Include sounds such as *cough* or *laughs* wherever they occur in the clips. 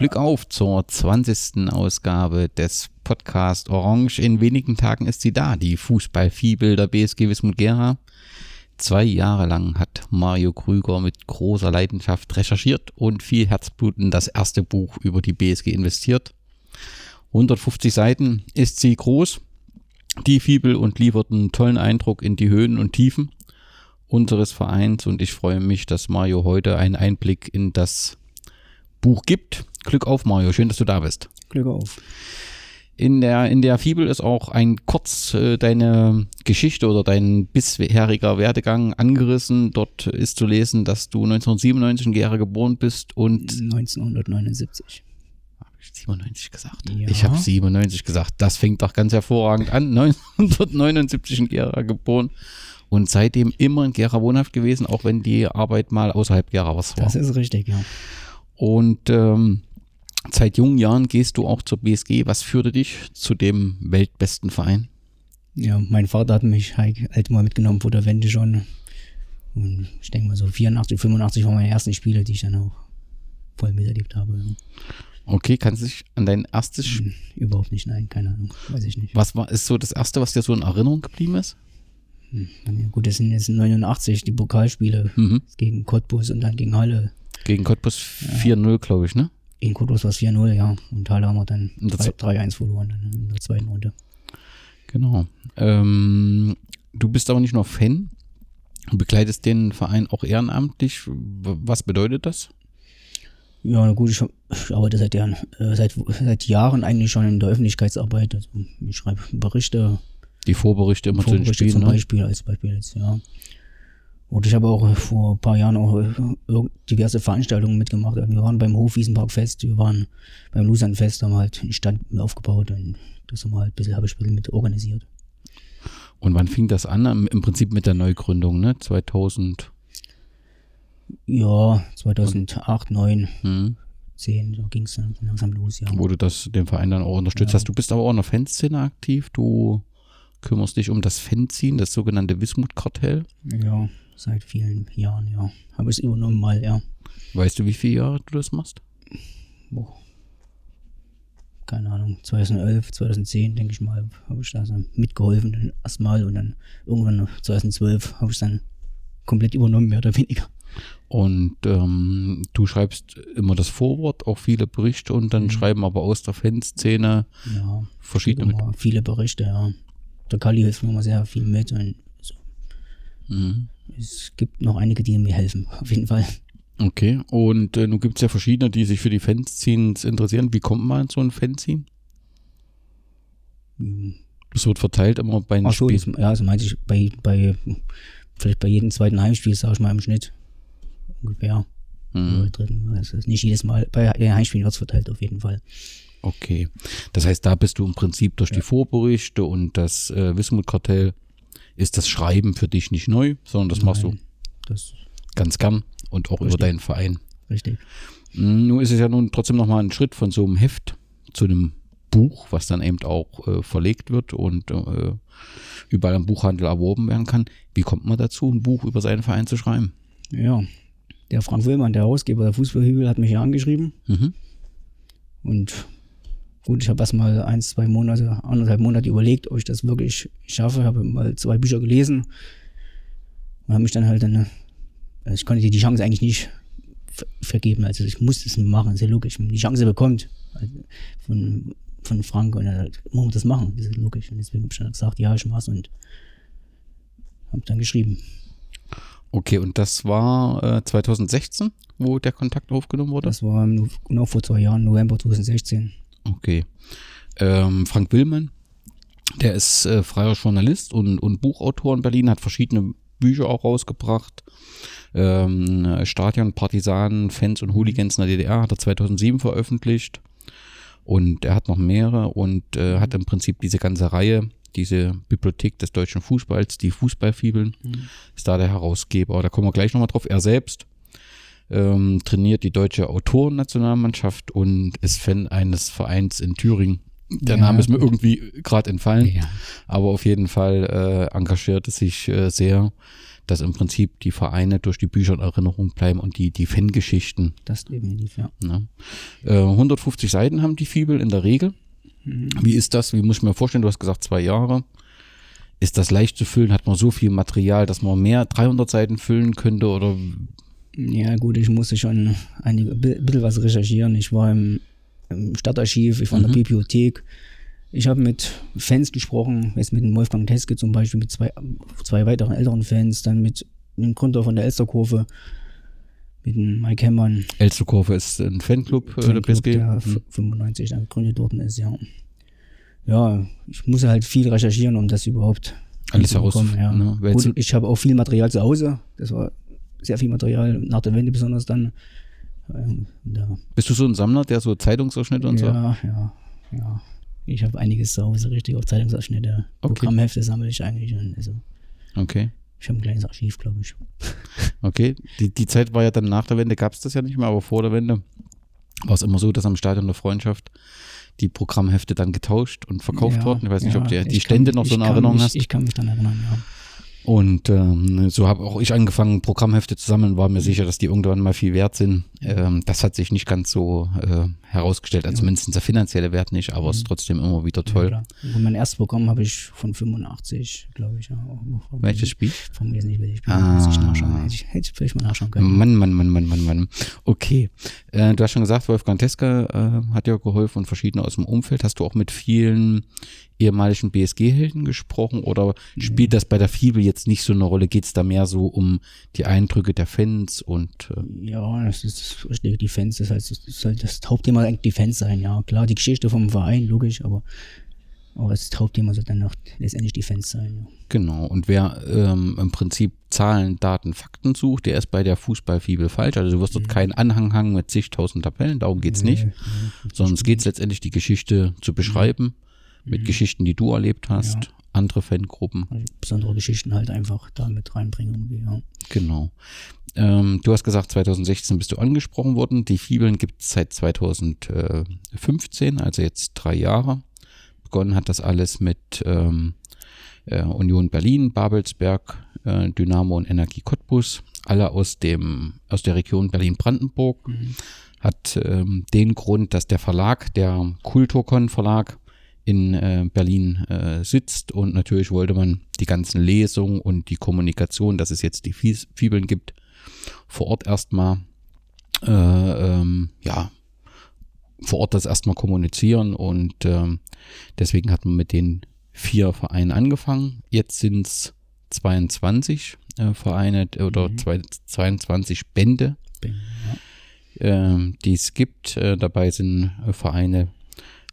Glück auf zur 20. Ausgabe des Podcast Orange. In wenigen Tagen ist sie da, die Fußballfibel der BSG Wismut Gera. Zwei Jahre lang hat Mario Krüger mit großer Leidenschaft recherchiert und viel Herzblut in das erste Buch über die BSG investiert. 150 Seiten ist sie groß, die Fibel, und liefert einen tollen Eindruck in die Höhen und Tiefen unseres Vereins. Und ich freue mich, dass Mario heute einen Einblick in das Buch gibt. Glück auf, Mario. Schön, dass du da bist. Glück auf. In der, in der Fibel ist auch ein kurz äh, deine Geschichte oder dein bisheriger Werdegang angerissen. Dort ist zu lesen, dass du 1997 in Gera geboren bist und 1979. Habe ich 97 gesagt? Ja. Ich habe 97 gesagt. Das fängt doch ganz hervorragend an. *laughs* 1979 in Gera geboren und seitdem immer in Gera wohnhaft gewesen, auch wenn die Arbeit mal außerhalb Gera was war. Das ist richtig, ja. Und ähm, seit jungen Jahren gehst du auch zur BSG. Was führte dich zu dem weltbesten Verein? Ja, mein Vater hat mich halt mal mitgenommen vor der Wende schon. Und ich denke mal so 84, 85 waren meine ersten Spiele, die ich dann auch voll miterlebt habe. Ja. Okay, kannst du dich an dein erstes Spiel. Hm, Überhaupt nicht, nein, keine Ahnung, weiß ich nicht. Was war, ist so das erste, was dir so in Erinnerung geblieben ist? Hm, Ja, gut, das sind jetzt 89 die Pokalspiele Mhm. gegen Cottbus und dann gegen Halle. Gegen Cottbus 4-0, glaube ich, ne? Gegen Cottbus war es 4-0, ja. Und Halle haben wir dann Und das- 3 3-1 verloren dann in der zweiten Runde. Genau. Ähm, du bist aber nicht nur Fan, du begleitest den Verein auch ehrenamtlich. Was bedeutet das? Ja, na gut, ich, ich arbeite seit, Jahren, äh, seit, seit Jahren eigentlich schon in der Öffentlichkeitsarbeit. Also ich schreibe Berichte, Die Vorberichte immer zu den Vorberichte Spielen, zum ne? Beispiel, als Beispiel jetzt, ja. Und ich habe auch vor ein paar Jahren auch äh, diverse Veranstaltungen mitgemacht. Wir waren beim Hofwiesenparkfest, wir waren beim Lusernfest, haben halt einen Stand aufgebaut und das haben wir halt ein bisschen, habe ich ein bisschen mit organisiert. Und wann fing das an? Im Prinzip mit der Neugründung, ne? 2000. Ja, 2008, 9, Hm, 10, so ging es dann langsam los, ja. wo du das den Verein dann auch unterstützt Ja. hast. Du bist aber auch in der Fanszene aktiv. Du kümmerst dich um das Fanzine, das sogenannte Wismut-Kartell. Ja, seit vielen Jahren, ja. Habe ich es übernommen mal, ja. Weißt du, wie viele Jahre du das machst? Boah. Keine Ahnung, 2011, 2010, denke ich mal, habe ich da so mitgeholfen dann erstmal und dann irgendwann noch 2012 habe ich es dann komplett übernommen, mehr oder weniger. Und ähm, du schreibst immer das Vorwort, auch viele Berichte und dann Mhm. schreiben aber aus der Fanszene Ja, verschiedene. viele Berichte, ja. Der Kali hilft mir immer sehr viel mit und. Mhm. es gibt noch einige, die mir helfen, *laughs* auf jeden Fall. Okay, und äh, nun gibt es ja verschiedene, die sich für die Fanzines interessieren. Wie kommt man an so ein Fanzine? Hm. Das wird verteilt immer bei den Ach so, jetzt, ja, also meinte ich bei, bei, vielleicht bei jedem zweiten Heimspiel, sage ich mal im Schnitt. Ungefähr. Mhm. Also nicht jedes Mal, bei den Heimspielen wird es verteilt auf jeden Fall. Okay. Das heißt, da bist du im Prinzip durch die Vorberichte und das äh, Wismut-Kartell ist das Schreiben für dich nicht neu, sondern das machst du Nein, Das ganz gern und auch über Richtig. deinen Verein. richtig. Mm, Nun ist es ja nun trotzdem nochmal ein Schritt von so einem Heft zu einem Buch, was dann eben auch äh, verlegt wird und äh, überall im Buchhandel erworben werden kann. Wie kommt man dazu, ein Buch über seinen Verein zu schreiben? Ja. Der Frank Willmann, der Herausgeber der Fußballhügel, hat mich ja angeschrieben. Mhm. Und gut, ich habe erst mal ein, zwei Monate, anderthalb Monate überlegt, ob ich das wirklich schaffe. Habe mal zwei Bücher gelesen und habe mich dann halt dann, also ich konnte die Chance eigentlich nicht ver vergeben. Also ich musste es machen, ist ja logisch. Wenn man die Chance bekommt also von, von Frank und dann muss man das machen, das ist logisch. Und deswegen habe ich dann gesagt, ja, ich mach's und habe dann geschrieben. Okay, und das war äh, 2016, wo der Kontakt aufgenommen wurde? Das war im- genau vor zwei Jahren, November 2016. Okay. Ähm, Frank Willmann, der ist äh, freier Journalist und, und Buchautor in Berlin, hat verschiedene Bücher auch rausgebracht. Ähm, Stadion, Partisanen, Fans und Hooligans in der DDR hat er 2007 veröffentlicht. Und er hat noch mehrere und äh, hat im Prinzip diese ganze Reihe, diese Bibliothek des deutschen Fußballs, die Fußballfibeln, ist da der Herausgeber. Da kommen wir gleich nochmal drauf. Er selbst ähm, trainiert die deutsche Autorennationalmannschaft und ist Fan eines Vereins in Thüringen. Der Ja, Name ist mir gut. irgendwie gerade entfallen, Ja. aber auf jeden Fall äh, engagiert es sich äh, sehr dass im Prinzip die Vereine durch die Bücher in Erinnerung bleiben und die, die Fangeschichten. Das definitiv, ja. Ne? Äh, 150 Seiten haben die Fibel in der Regel. Mhm. Wie ist das? Wie muss ich mir vorstellen? Du hast gesagt zwei Jahre. Ist das leicht zu füllen? Hat man so viel Material, dass man mehr 300 Seiten füllen könnte oder Ja, gut, ich musste schon bi- bisschen was recherchieren. Ich war im, im Stadtarchiv, ich war in der Bibliothek. Ich habe mit Fans gesprochen, jetzt mit dem Wolfgang Teske zum Beispiel, mit zwei, zwei weiteren älteren Fans, dann mit dem Gründer von der Elsterkurve, mit dem Mike Hemmern, Elsterkurve ist ein Fanclub, äh, der Fanclub, PSG? der Hm. f- 95 dann gegründet worden ist, ja. Ja, ich musste halt viel recherchieren, um das überhaupt Alles hinzubekommen, heraus- ne, Gut, ich habe auch viel Material zu Hause. Das war sehr viel Material, nach der Wende besonders dann. Ähm, Da, Bist du so ein Sammler, der so Zeitungsausschnitte und so? ja, ja, ja. Ich habe einiges zu Hause, richtig auf Zeitungsausschnitte. Okay. Programmhefte sammle ich eigentlich. Also, Okay. ich habe ein kleines Archiv, glaube ich. *laughs* Okay, die, die Zeit war ja dann nach der Wende, gab es das ja nicht mehr, aber vor der Wende war es immer so, dass am Stadion der Freundschaft die Programmhefte dann getauscht und verkauft Ja, wurden. Ich weiß nicht, ja, ob du die Stände kann- noch so kann Erinnerung mich, hast. Ich kann mich dann erinnern, ja. Und ähm, so habe auch ich angefangen, Programmhefte zu sammeln, war mir sicher, dass die irgendwann mal viel wert sind. Ähm, das hat sich nicht ganz so äh, herausgestellt, also zumindest der finanzielle Wert nicht, aber es ist trotzdem immer wieder Ja, toll. klar. Und mein erstes Programm habe ich von 85, glaube ich. Ja. Welches Spiel? Vom Lesen nicht, welches Spiel. Ah. Ich nachschauen. Hätte ich, hätte ich vielleicht mal nachschauen können. Mann, Mann, Mann, Mann, Mann, Mann. Okay. Äh, du hast schon gesagt, Wolfgang Teske äh, hat ja geholfen und verschiedene aus dem Umfeld. Hast du auch mit vielen ehemaligen BSG-Helden gesprochen oder spielt das bei der Fibel jetzt nicht so eine Rolle? Geht es da mehr so um die Eindrücke der Fans und äh, Ja, das ist die Fans, das heißt, das halt das Hauptthema eigentlich die Fans sein, ja. Klar, die Geschichte vom Verein, logisch, aber, aber das Hauptthema soll dann auch letztendlich die Fans sein, ja. genau. Und wer ähm, im Prinzip Zahlen, Daten, Fakten sucht, der ist bei der Fußballfibel falsch. Also du wirst dort keinen Anhang haben mit zigtausend Tabellen, darum geht's nicht. Nee, nee, sondern es geht letztendlich die Geschichte zu beschreiben, mit Geschichten, die du erlebt hast, Ja. andere Fangruppen. also besondere Geschichten halt einfach da mit reinbringen irgendwie, ja. Genau. Ähm, du hast gesagt, 2016 bist du angesprochen worden. Die Fibeln gibt es seit 2015, also jetzt drei Jahre. Begonnen hat das alles mit ähm, äh, Union Berlin, Babelsberg, äh, Dynamo und Energie Cottbus, alle aus dem aus der Region Berlin-Brandenburg. Hat ähm, den Grund, dass der Verlag, der Kulturkon Verlag in äh, Berlin äh, sitzt und natürlich wollte man die ganzen Lesungen und die Kommunikation, dass es jetzt die Fibeln gibt, vor Ort erstmal äh, ähm, ja vor Ort das erstmal kommunizieren und ähm, deswegen hat man mit den vier Vereinen angefangen. Jetzt sind es 22 äh, Vereine oder zwei, 22 Bände, Bin, ja. ähm, die es gibt. Äh, dabei sind Vereine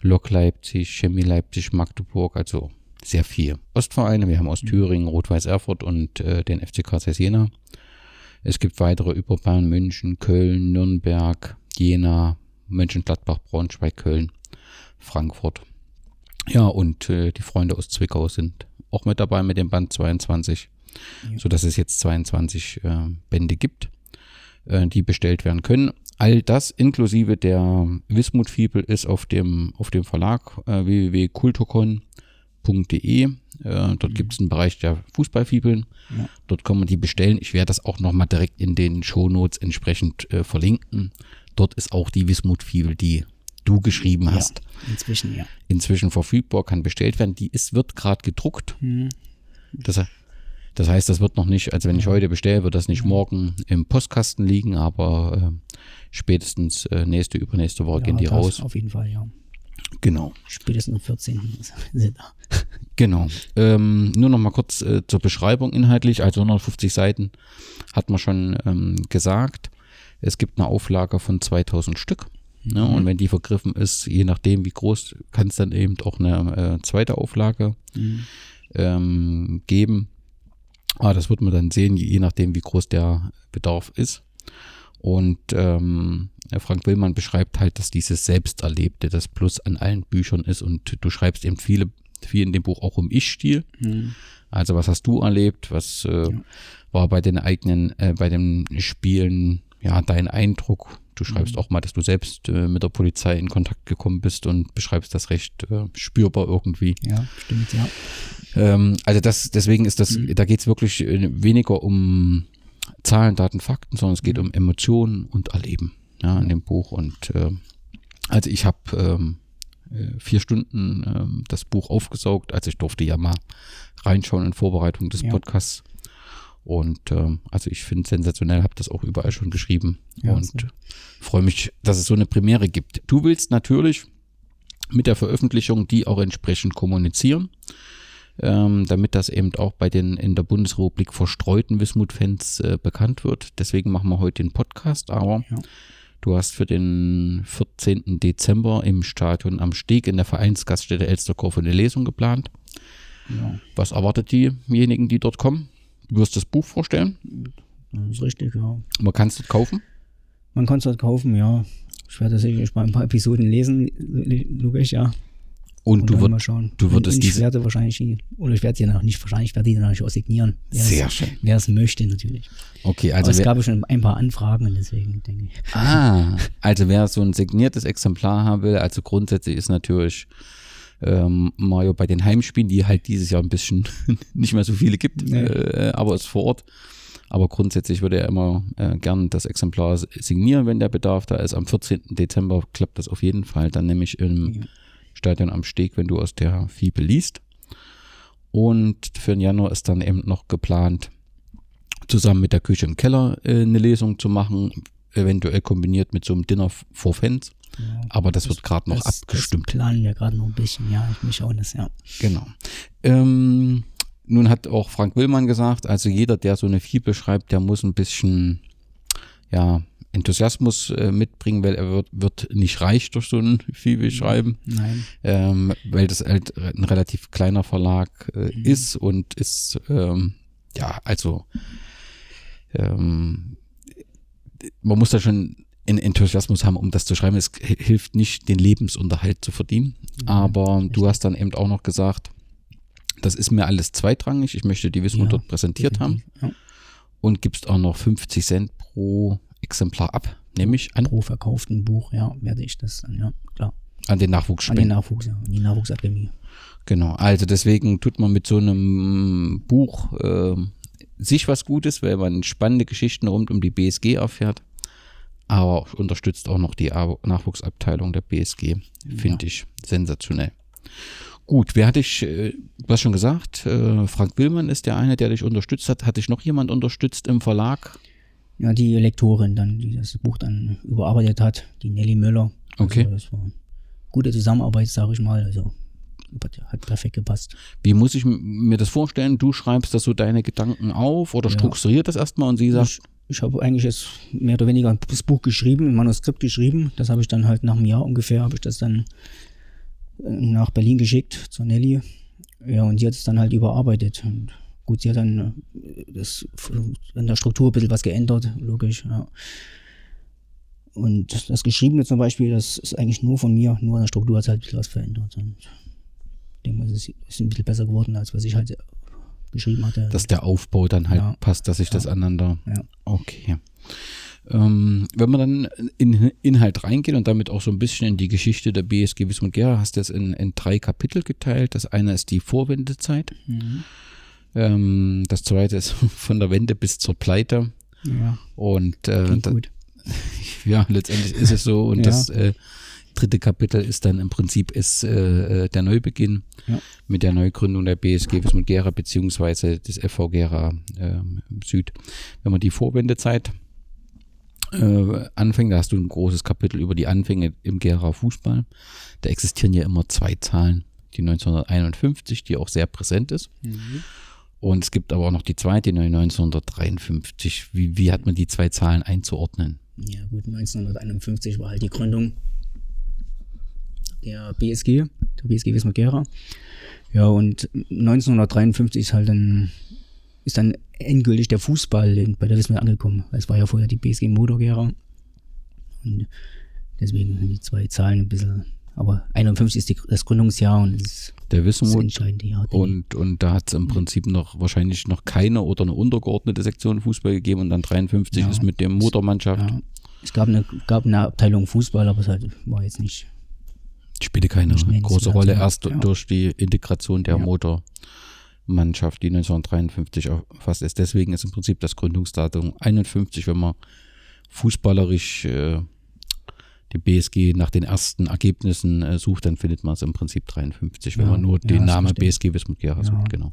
Lok Leipzig, Chemie Leipzig, Magdeburg, also sehr viel. Ostvereine, wir haben aus Thüringen, Rot-Weiß Erfurt und äh, den FC KC Jena. Es gibt weitere über Bayern, München, Köln, Nürnberg, Jena, Mönchengladbach, Braunschweig, Köln, Frankfurt. Ja, und äh, die Freunde aus Zwickau sind auch mit dabei mit dem Band 22, Ja. sodass es jetzt 22 äh, Bände gibt, äh, die bestellt werden können. All das inklusive der Wismut-Fibel ist auf dem, auf dem Verlag äh, www.kulturcon.de. Äh, dort gibt es einen Bereich der Fußballfibeln. Ja. Dort kann man die bestellen. Ich werde das auch nochmal direkt in den Shownotes entsprechend äh, verlinken. Dort ist auch die Wismut-Fibel, die du geschrieben hast, ja. Inzwischen, ja. inzwischen verfügbar, kann bestellt werden. Die ist, wird gerade gedruckt. Mhm. Das, das heißt, das wird noch nicht, also wenn ich heute bestelle, wird das nicht morgen im Postkasten liegen, aber äh, spätestens äh, nächste, übernächste Woche gehen die raus. Auf jeden Fall, ja. Genau, Spätestens am 14. *laughs* sind da. genau. Ähm, nur noch mal kurz äh, zur Beschreibung inhaltlich. Also 150 Seiten hat man schon ähm, gesagt. Es gibt eine Auflage von 2000 Stück. Ne? Und wenn die vergriffen ist, je nachdem wie groß, kann es dann eben auch eine äh, zweite Auflage Mhm. ähm, geben. Aber das wird man dann sehen, je je nachdem, wie groß der Bedarf ist. Und ähm, Frank Willmann beschreibt halt, dass dieses Selbsterlebte das Plus an allen Büchern ist. Und du schreibst eben viele, viel in dem Buch auch um Ich-Stil. Mhm. Also was hast du erlebt? Was äh, Ja. war bei den eigenen, äh, bei den Spielen, ja, dein Eindruck? Du schreibst auch mal, dass du selbst äh, mit der Polizei in Kontakt gekommen bist und beschreibst das recht äh, spürbar irgendwie. Ja, stimmt, ja. Ähm, also das, deswegen ist das, da geht es wirklich äh, weniger um Zahlen, Daten, Fakten, sondern es geht um Emotionen und Erleben ja, in dem Buch. Und äh, also ich habe ähm, äh, vier Stunden ähm, das Buch aufgesaugt, also ich durfte ja mal reinschauen in Vorbereitung des Ja. Podcasts. Und ähm, also ich finde es sensationell, habe das auch überall schon geschrieben Ja, und freue mich, dass es so eine Premiere gibt. Du willst natürlich mit der Veröffentlichung die auch entsprechend kommunizieren, ähm, damit das eben auch bei den in der Bundesrepublik verstreuten Wismut-Fans äh, bekannt wird. Deswegen machen wir heute den Podcast, aber Ja. du hast für den 14. Dezember im Stadion am Steg in der Vereinsgaststätte Elsterkorf eine Lesung geplant. ja. Was erwartet diejenigen, die dort kommen? Du wirst das Buch vorstellen. Das ist richtig, ja. Man kann es dort kaufen. Man kann es dort kaufen, ja. Ich werde sicherlich mal ein paar Episoden lesen, logisch, ja. Und, Und du, schauen. du würdest Und ich werde wahrscheinlich, die- oder ich werde die noch nicht, wahrscheinlich werde die dann auch signieren. Sehr es, schön. Wer es möchte, natürlich. Okay, Also also es gab schon ein paar Anfragen und deswegen denke ich. Ah, also wer so ein signiertes Exemplar haben will, also grundsätzlich ist natürlich ähm, Mario bei den Heimspielen, die halt dieses Jahr ein bisschen *laughs* nicht mehr so viele gibt, Nee. äh, aber ist vor Ort. Aber grundsätzlich würde er immer äh, gern das Exemplar signieren, wenn der Bedarf da ist. Am 14. Dezember klappt das auf jeden Fall. Dann nämlich im Ja. Stadion am Steg, wenn du aus der Fibel liest. Und für den Januar ist dann eben noch geplant, zusammen mit der Küche im Keller äh, eine Lesung zu machen, eventuell kombiniert mit so einem Dinner for Fans. Ja. Aber das, wird gerade noch das, abgestimmt. Das planen wir gerade noch ein bisschen, ja. Ich mich auch das, ja. Genau. Ähm, nun hat auch Frank Willmann gesagt, also jeder, der so eine Fibel schreibt, der muss ein bisschen ja, Enthusiasmus äh, mitbringen, weil er wird, wird nicht reich durch so ein Fibel schreiben, Nein. ähm, weil das halt ein relativ kleiner Verlag äh, Mhm. ist und ist, ähm, ja, also ähm, man muss da schon einen Enthusiasmus haben, um das zu schreiben. Es hilft nicht, den Lebensunterhalt zu verdienen. Aber du hast dann eben auch noch gesagt, das ist mir alles zweitrangig. Ich möchte die Wismut Ja, dort präsentiert haben Ja. und gibst auch noch 50 Cent pro Exemplar ab, nämlich an, Pro verkauften Buch, ja, werde ich das dann, ja, klar. an den An Nachwuchsspenden. den Nachwuchs, ja, an die Nachwuchsakademie. Genau, also deswegen tut man mit so einem Buch ähm, sich was Gutes, weil man spannende Geschichten rund um die BSG erfährt, aber unterstützt auch noch die Nachwuchsabteilung der BSG. Finde ich sensationell. Gut, wer hat dich, äh, du hast schon gesagt, äh, Frank Willmann ist der eine, der dich unterstützt hat. Hat dich noch jemand unterstützt im Verlag? Ja, die Lektorin dann, die das Buch dann überarbeitet hat, die Nelly Müller. Okay. Also das war gute Zusammenarbeit, sage ich mal. Also hat- perfekt gepasst. Wie muss ich mir das vorstellen? Du schreibst das so deine Gedanken auf oder Ja. strukturiert das erstmal und sie sagt, Ich, ich habe eigentlich jetzt mehr oder weniger das Buch geschrieben, ein Manuskript geschrieben. Das habe ich dann halt nach einem Jahr ungefähr, habe ich das dann äh, nach Berlin geschickt zur Nelly. Ja, und sie hat es dann halt überarbeitet. Und gut, sie hat dann äh, das in der Struktur ein bisschen was geändert, logisch, ja. Und das Geschriebene zum Beispiel, das ist eigentlich nur von mir, nur in der Struktur hat es halt ein bisschen was verändert. Und ich denke mal, es ist, ein bisschen besser geworden, als was ich halt geschrieben hatte. dass der Aufbau dann halt Ja. passt, dass sich das aneinander. Ja. Okay. Ähm, wenn man dann in Inhalt reingeht und damit auch so ein bisschen in die Geschichte der BSG Wismut Gera, hast du das in, in drei Kapitel geteilt. Das eine ist die Vorwendezeit. Mhm. Ähm, das zweite ist *laughs* von der Wende bis zur Pleite. Ja, Und äh, da, gut. *laughs* ja, letztendlich ist es so. Und Ja. das äh, dritte Kapitel ist dann im Prinzip ist, äh, äh, der Neubeginn Ja. mit der Neugründung der BSG Wismut Gera beziehungsweise des FV Gera ähm, Süd. Wenn man die Vorwendezeit äh, anfängt, da hast du ein großes Kapitel über die Anfänge im Gera Fußball. Da existieren ja immer zwei Zahlen. Die 1951, die auch sehr präsent ist. Und es gibt aber auch noch die zweite, die 1953. Wie, wie hat man die zwei Zahlen einzuordnen? Ja, gut, 1951 war halt die Gründung der BSG, der BSG Wismut Gera. Ja, und 1953 ist halt dann, ist dann endgültig der Fußball bei der Wismut angekommen. Es war ja vorher die BSG Motor Gera. Und deswegen sind die zwei Zahlen ein bisschen, aber 51 ist die, das Gründungsjahr und das ist Der das Wismut entscheidende Jahr. Und, und da hat es im Prinzip noch wahrscheinlich noch keine oder eine untergeordnete Sektion Fußball gegeben und dann 53 Ja. ist mit dem Motormannschaft. ja, Es gab eine, gab eine Abteilung Fußball, aber es halt war jetzt nicht. Spielte keine große Rolle, erst Ja. durch die Integration der Ja. Motormannschaft, die 1953 erfasst ist. Deswegen ist im Prinzip das Gründungsdatum 51, wenn man fußballerisch äh, die BSG nach den ersten Ergebnissen äh, sucht, dann findet man es im Prinzip 53, wenn Ja, man nur den Namen. BSG Wismut Gera Ja. sucht, genau.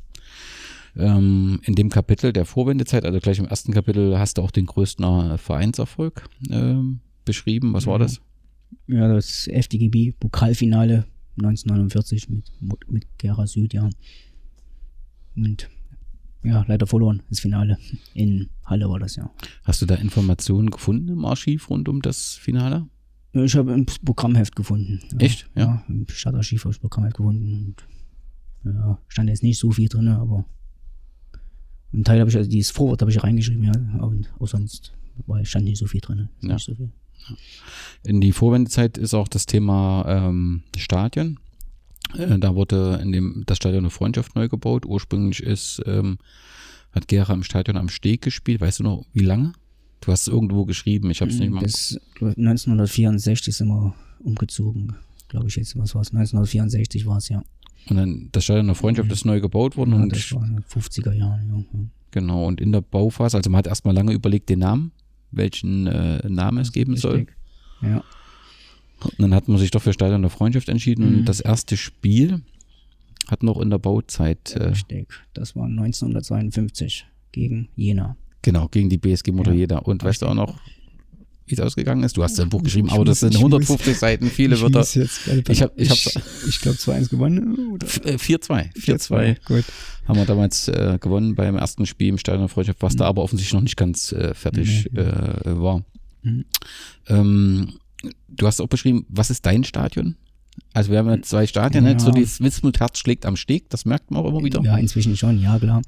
Ähm, in dem Kapitel der Vorwendezeit, also gleich im ersten Kapitel, hast du auch den größten äh, Vereinserfolg ähm, beschrieben. Was war das? Ja, das FDGB Pokalfinale 1949 mit, mit Gera Süd, ja. Und ja, leider verloren, das Finale. In Halle war das, ja. Hast du da Informationen gefunden im Archiv rund um das Finale? Ich habe ein Programmheft gefunden. Ja. Echt? Ja. Ja, im Stadtarchiv habe ich das Programmheft gefunden. Und, ja, stand jetzt nicht so viel drin, aber im Teil habe ich, also dieses Vorwort habe ich reingeschrieben, ja. Und auch sonst war, stand nicht so viel drin. Ja. Nicht so viel. In die Vorwendezeit ist auch das Thema ähm, Stadion. Äh, da wurde in dem das Stadion eine Freundschaft neu gebaut. Ursprünglich ist ähm, hat Gera im Stadion am Steg gespielt. Weißt du noch, wie lange? Du hast es irgendwo geschrieben. Ich habe es nicht mal. Bis 1964 sind wir umgezogen, glaube ich jetzt. Was war es? 1964 war es, ja. Und dann das Stadion der Freundschaft ist neu gebaut worden ja und das war in den 50er Jahren, ja. ja. genau und in der Bauphase. Also man hat erstmal lange überlegt den Namen, welchen äh, Namen es geben soll. Richtig. Ja. Und dann hat man sich doch für der Freundschaft entschieden. Und Mhm. das erste Spiel hat noch in der Bauzeit äh, Richtig. Das war 1952 gegen Jena. Genau, gegen die BSG Motor Ja. jeder. Und weißt du auch noch, wie es ausgegangen ist? Du hast ja ein Buch geschrieben, Ich aber das sind ich muss- 150 Seiten, viele Ich Wörter. jetzt gerade- Ich hab- ich *laughs* ich, ich glaube 2-1 gewonnen. Oder? F- äh, 4-2. 4-2 Gut. haben wir damals äh, gewonnen beim ersten Spiel im Stadion der Freundschaft, was da aber offensichtlich noch nicht ganz äh, fertig Mhm. äh, war. Mhm. Ähm, du hast auch beschrieben, was ist dein Stadion? Also wir haben ja zwei Stadien, ne? Ja. so das Wismut-Herz schlägt am Steg, das merkt man auch immer wieder. Ja, inzwischen schon, ja klar.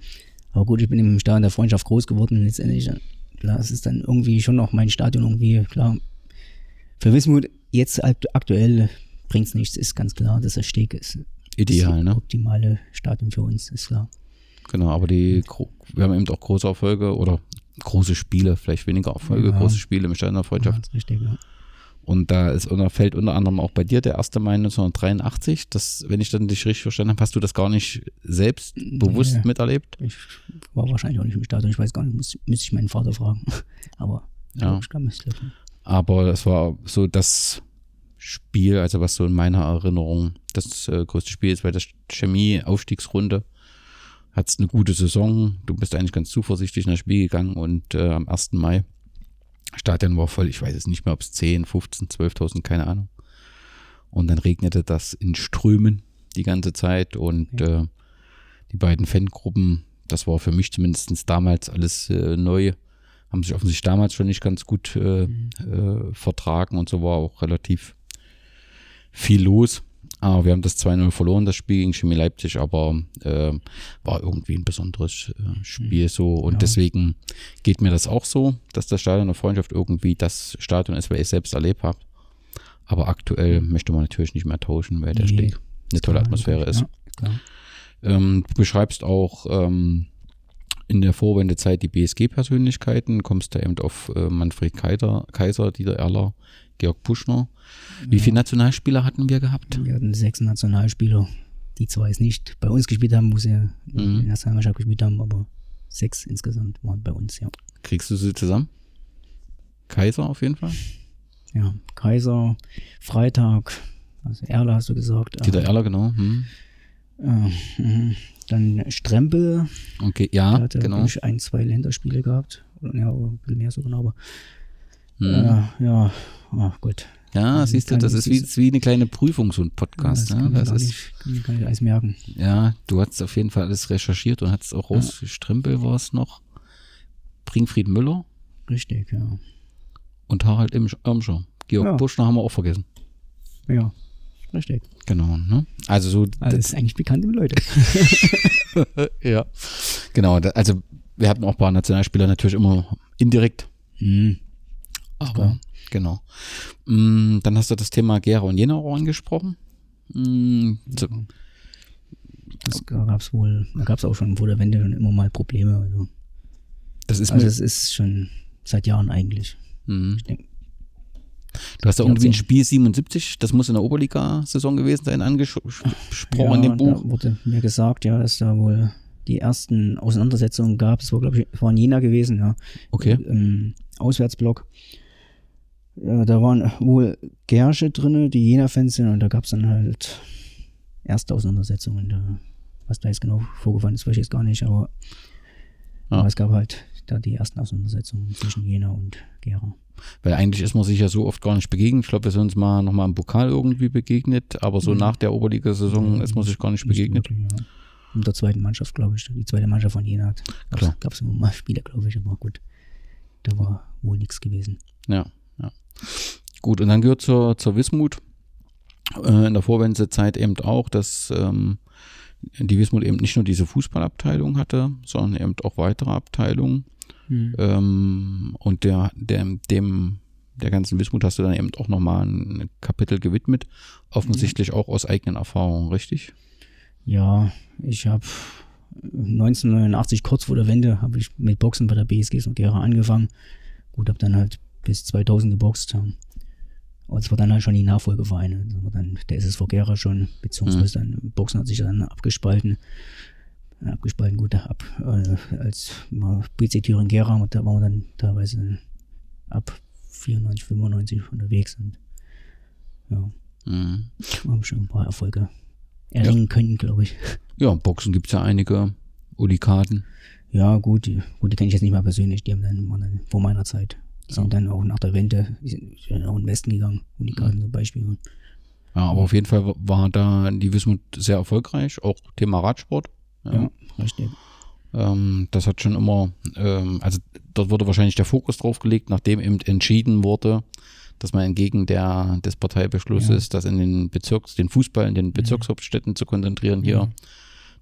Aber gut, ich bin im Stadion der Freundschaft groß geworden. Letztendlich, äh, klar, es ist dann irgendwie schon noch mein Stadion irgendwie, klar. Für Wismut jetzt akt- aktuell bringt's nichts, ist ganz klar, dass der Steg ist. Ideal, das ne? optimale Stadion für uns, ist klar. Genau, aber die, wir haben eben auch große Erfolge oder große Spiele, vielleicht weniger Erfolge, Ja. große Spiele der Ja, Freundschaft. ist richtig, ja. Und da ist unter, fällt unter anderem auch bei dir der 1. Mai 1983. Das, wenn ich dann dich richtig verstanden habe, hast du das gar nicht selbst bewusst Nee. miterlebt? Ich war wahrscheinlich auch nicht im Stadion, ich weiß gar nicht, muss, müsste ich meinen Vater fragen. *laughs* Aber Ja. ich kann mich treffen. Aber das war so das Spiel, also was so in meiner Erinnerung das äh, größte Spiel ist, weil das Chemie-Aufstiegsrunde hat eine gute Saison. Du bist eigentlich ganz zuversichtlich in das Spiel gegangen und äh, am 1. Mai Stadion war voll, ich weiß es nicht mehr, ob es 10, 15, 12.000, keine Ahnung. Und dann regnete das in Strömen die ganze Zeit und äh, die beiden Fangruppen, das war für mich zumindest damals alles äh, neu, haben sich offensichtlich damals schon nicht ganz gut äh, äh, vertragen und so war auch relativ viel los. Aber wir haben das 2-0 verloren, das Spiel gegen Chemie Leipzig, aber äh, war irgendwie ein besonderes äh, Spiel so. Und Ja. deswegen geht mir das auch so, dass das Stadion der Freundschaft irgendwie das Stadion ist, weil ich selbst erlebt habe. Aber aktuell möchte man natürlich nicht mehr tauschen, weil der Nee, Steg eine tolle Atmosphäre ist. Ja. Ähm, du beschreibst auch ähm, in der Vorwendezeit die BSG-Persönlichkeiten, kommst da eben auf äh, Manfred Kaiser, Kaiser, Dieter Erler, Georg Puschner. Wie viele Nationalspieler hatten wir gehabt? Wir hatten sechs Nationalspieler, die zwar jetzt nicht bei uns gespielt haben, wo sie in Mhm. der Nationalmannschaft gespielt haben, aber sechs insgesamt waren bei uns, ja. Kriegst du sie zusammen? Kaiser auf jeden Fall. Ja, Kaiser, Freitag, also Erler hast du gesagt. Dieter äh, Erler, genau. Hm. äh, mhm. Dann Strempel, Okay, ja, hatte genau. ich, ein, zwei Länderspiele gehabt. Ja, ein bisschen mehr so genau, aber Äh, ja, ah, gut. Ja, siehst du, das ist wie, ist wie eine kleine Prüfung, so ein Podcast. das Ja, kann, ich das ist, nicht, kann ich alles merken. ja, du hast auf jeden Fall alles recherchiert und hast auch raus. Strempel war es noch. Bringfried Müller Richtig, ja. und Harald Irmscher. Georg Ja. Buschner haben wir auch vergessen. Ja, richtig. Genau, ne? Also so, Alles eigentlich bekannte Leute. *laughs* ja. Genau, also wir hatten auch ein paar Nationalspieler natürlich immer indirekt, Mhm. Aber klar. genau. Mm, Dann hast du das Thema Gera und Jena auch angesprochen. Mm, so, Das gab es wohl, da gab es auch schon vor der Wende schon immer mal Probleme. Also, Das ist also es ist schon seit Jahren eigentlich. Ich denke, Du hast ja irgendwie ein 14. Spiel 77, das muss in der Oberliga-Saison gewesen sein, angesprochen in dem Buch. Da wurde mir gesagt, ja, dass da wohl die ersten Auseinandersetzungen gab. Es war, glaube ich, war in Jena gewesen, ja. Okay. Im Auswärtsblock. Ja, da waren wohl Gersche drinne, die Jena-Fans sind, und da gab es dann halt erste Auseinandersetzungen. Da, was da jetzt genau vorgefallen ist, weiß ich jetzt gar nicht, aber, Ja. aber es gab halt da die ersten Auseinandersetzungen zwischen Jena und Gera. Weil eigentlich ist man sich ja so oft gar nicht begegnet. Ich glaube, wir sind uns mal nochmal im Pokal irgendwie begegnet, aber so Mhm. nach der Oberliga-Saison ist man sich gar nicht begegnet. wirklich, ja. In der zweiten Mannschaft, glaube ich. Die zweite Mannschaft von Jena hat. Gab es immer mal Spiele, glaube ich, aber gut. Da war wohl nichts gewesen. Ja, ja. Gut, und dann gehört zur, zur Wismut äh, in der Vorwendezeit eben auch, dass ähm, die Wismut eben nicht nur diese Fußballabteilung hatte, sondern eben auch weitere Abteilungen. Ähm, und der, der, dem, der ganzen Wismut hast du dann eben auch nochmal ein Kapitel gewidmet, offensichtlich auch aus eigenen Erfahrungen, richtig? Ja, ich habe 1989, kurz vor der Wende, habe ich mit Boxen bei der BSG und Gera angefangen. Gut, habe dann halt bis 2000 geboxt. ja. Aber es war dann halt schon die Nachfolgevereine. Das war dann der SSV Gera schon, beziehungsweise dann Boxen hat sich dann abgespalten. Ja, Abgespalten, gut, ab, äh, als mal BC Thüringen Gera, da waren wir dann teilweise ab 94, 95 unterwegs und ja, Mhm. haben schon ein paar Erfolge erringen können, glaube ich. Ja, Boxen gibt's ja einige Unikaten. Ja, gut, die, gut, die kenne ich jetzt nicht mal persönlich, die haben dann, waren dann vor meiner Zeit. Die sind dann auch nach der Wende, die sind sind auch in den Westen gegangen, Unikaten zum Beispiel. Ja, aber auf jeden Fall war da die Wismut sehr erfolgreich, auch Thema Radsport. Ja, richtig. Ähm, das hat schon immer, ähm, also dort wurde wahrscheinlich der Fokus drauf gelegt, nachdem eben entschieden wurde, dass man entgegen der, des Parteibeschlusses, das in den Bezirks, den Fußball in den Bezirkshauptstädten zu konzentrieren, hier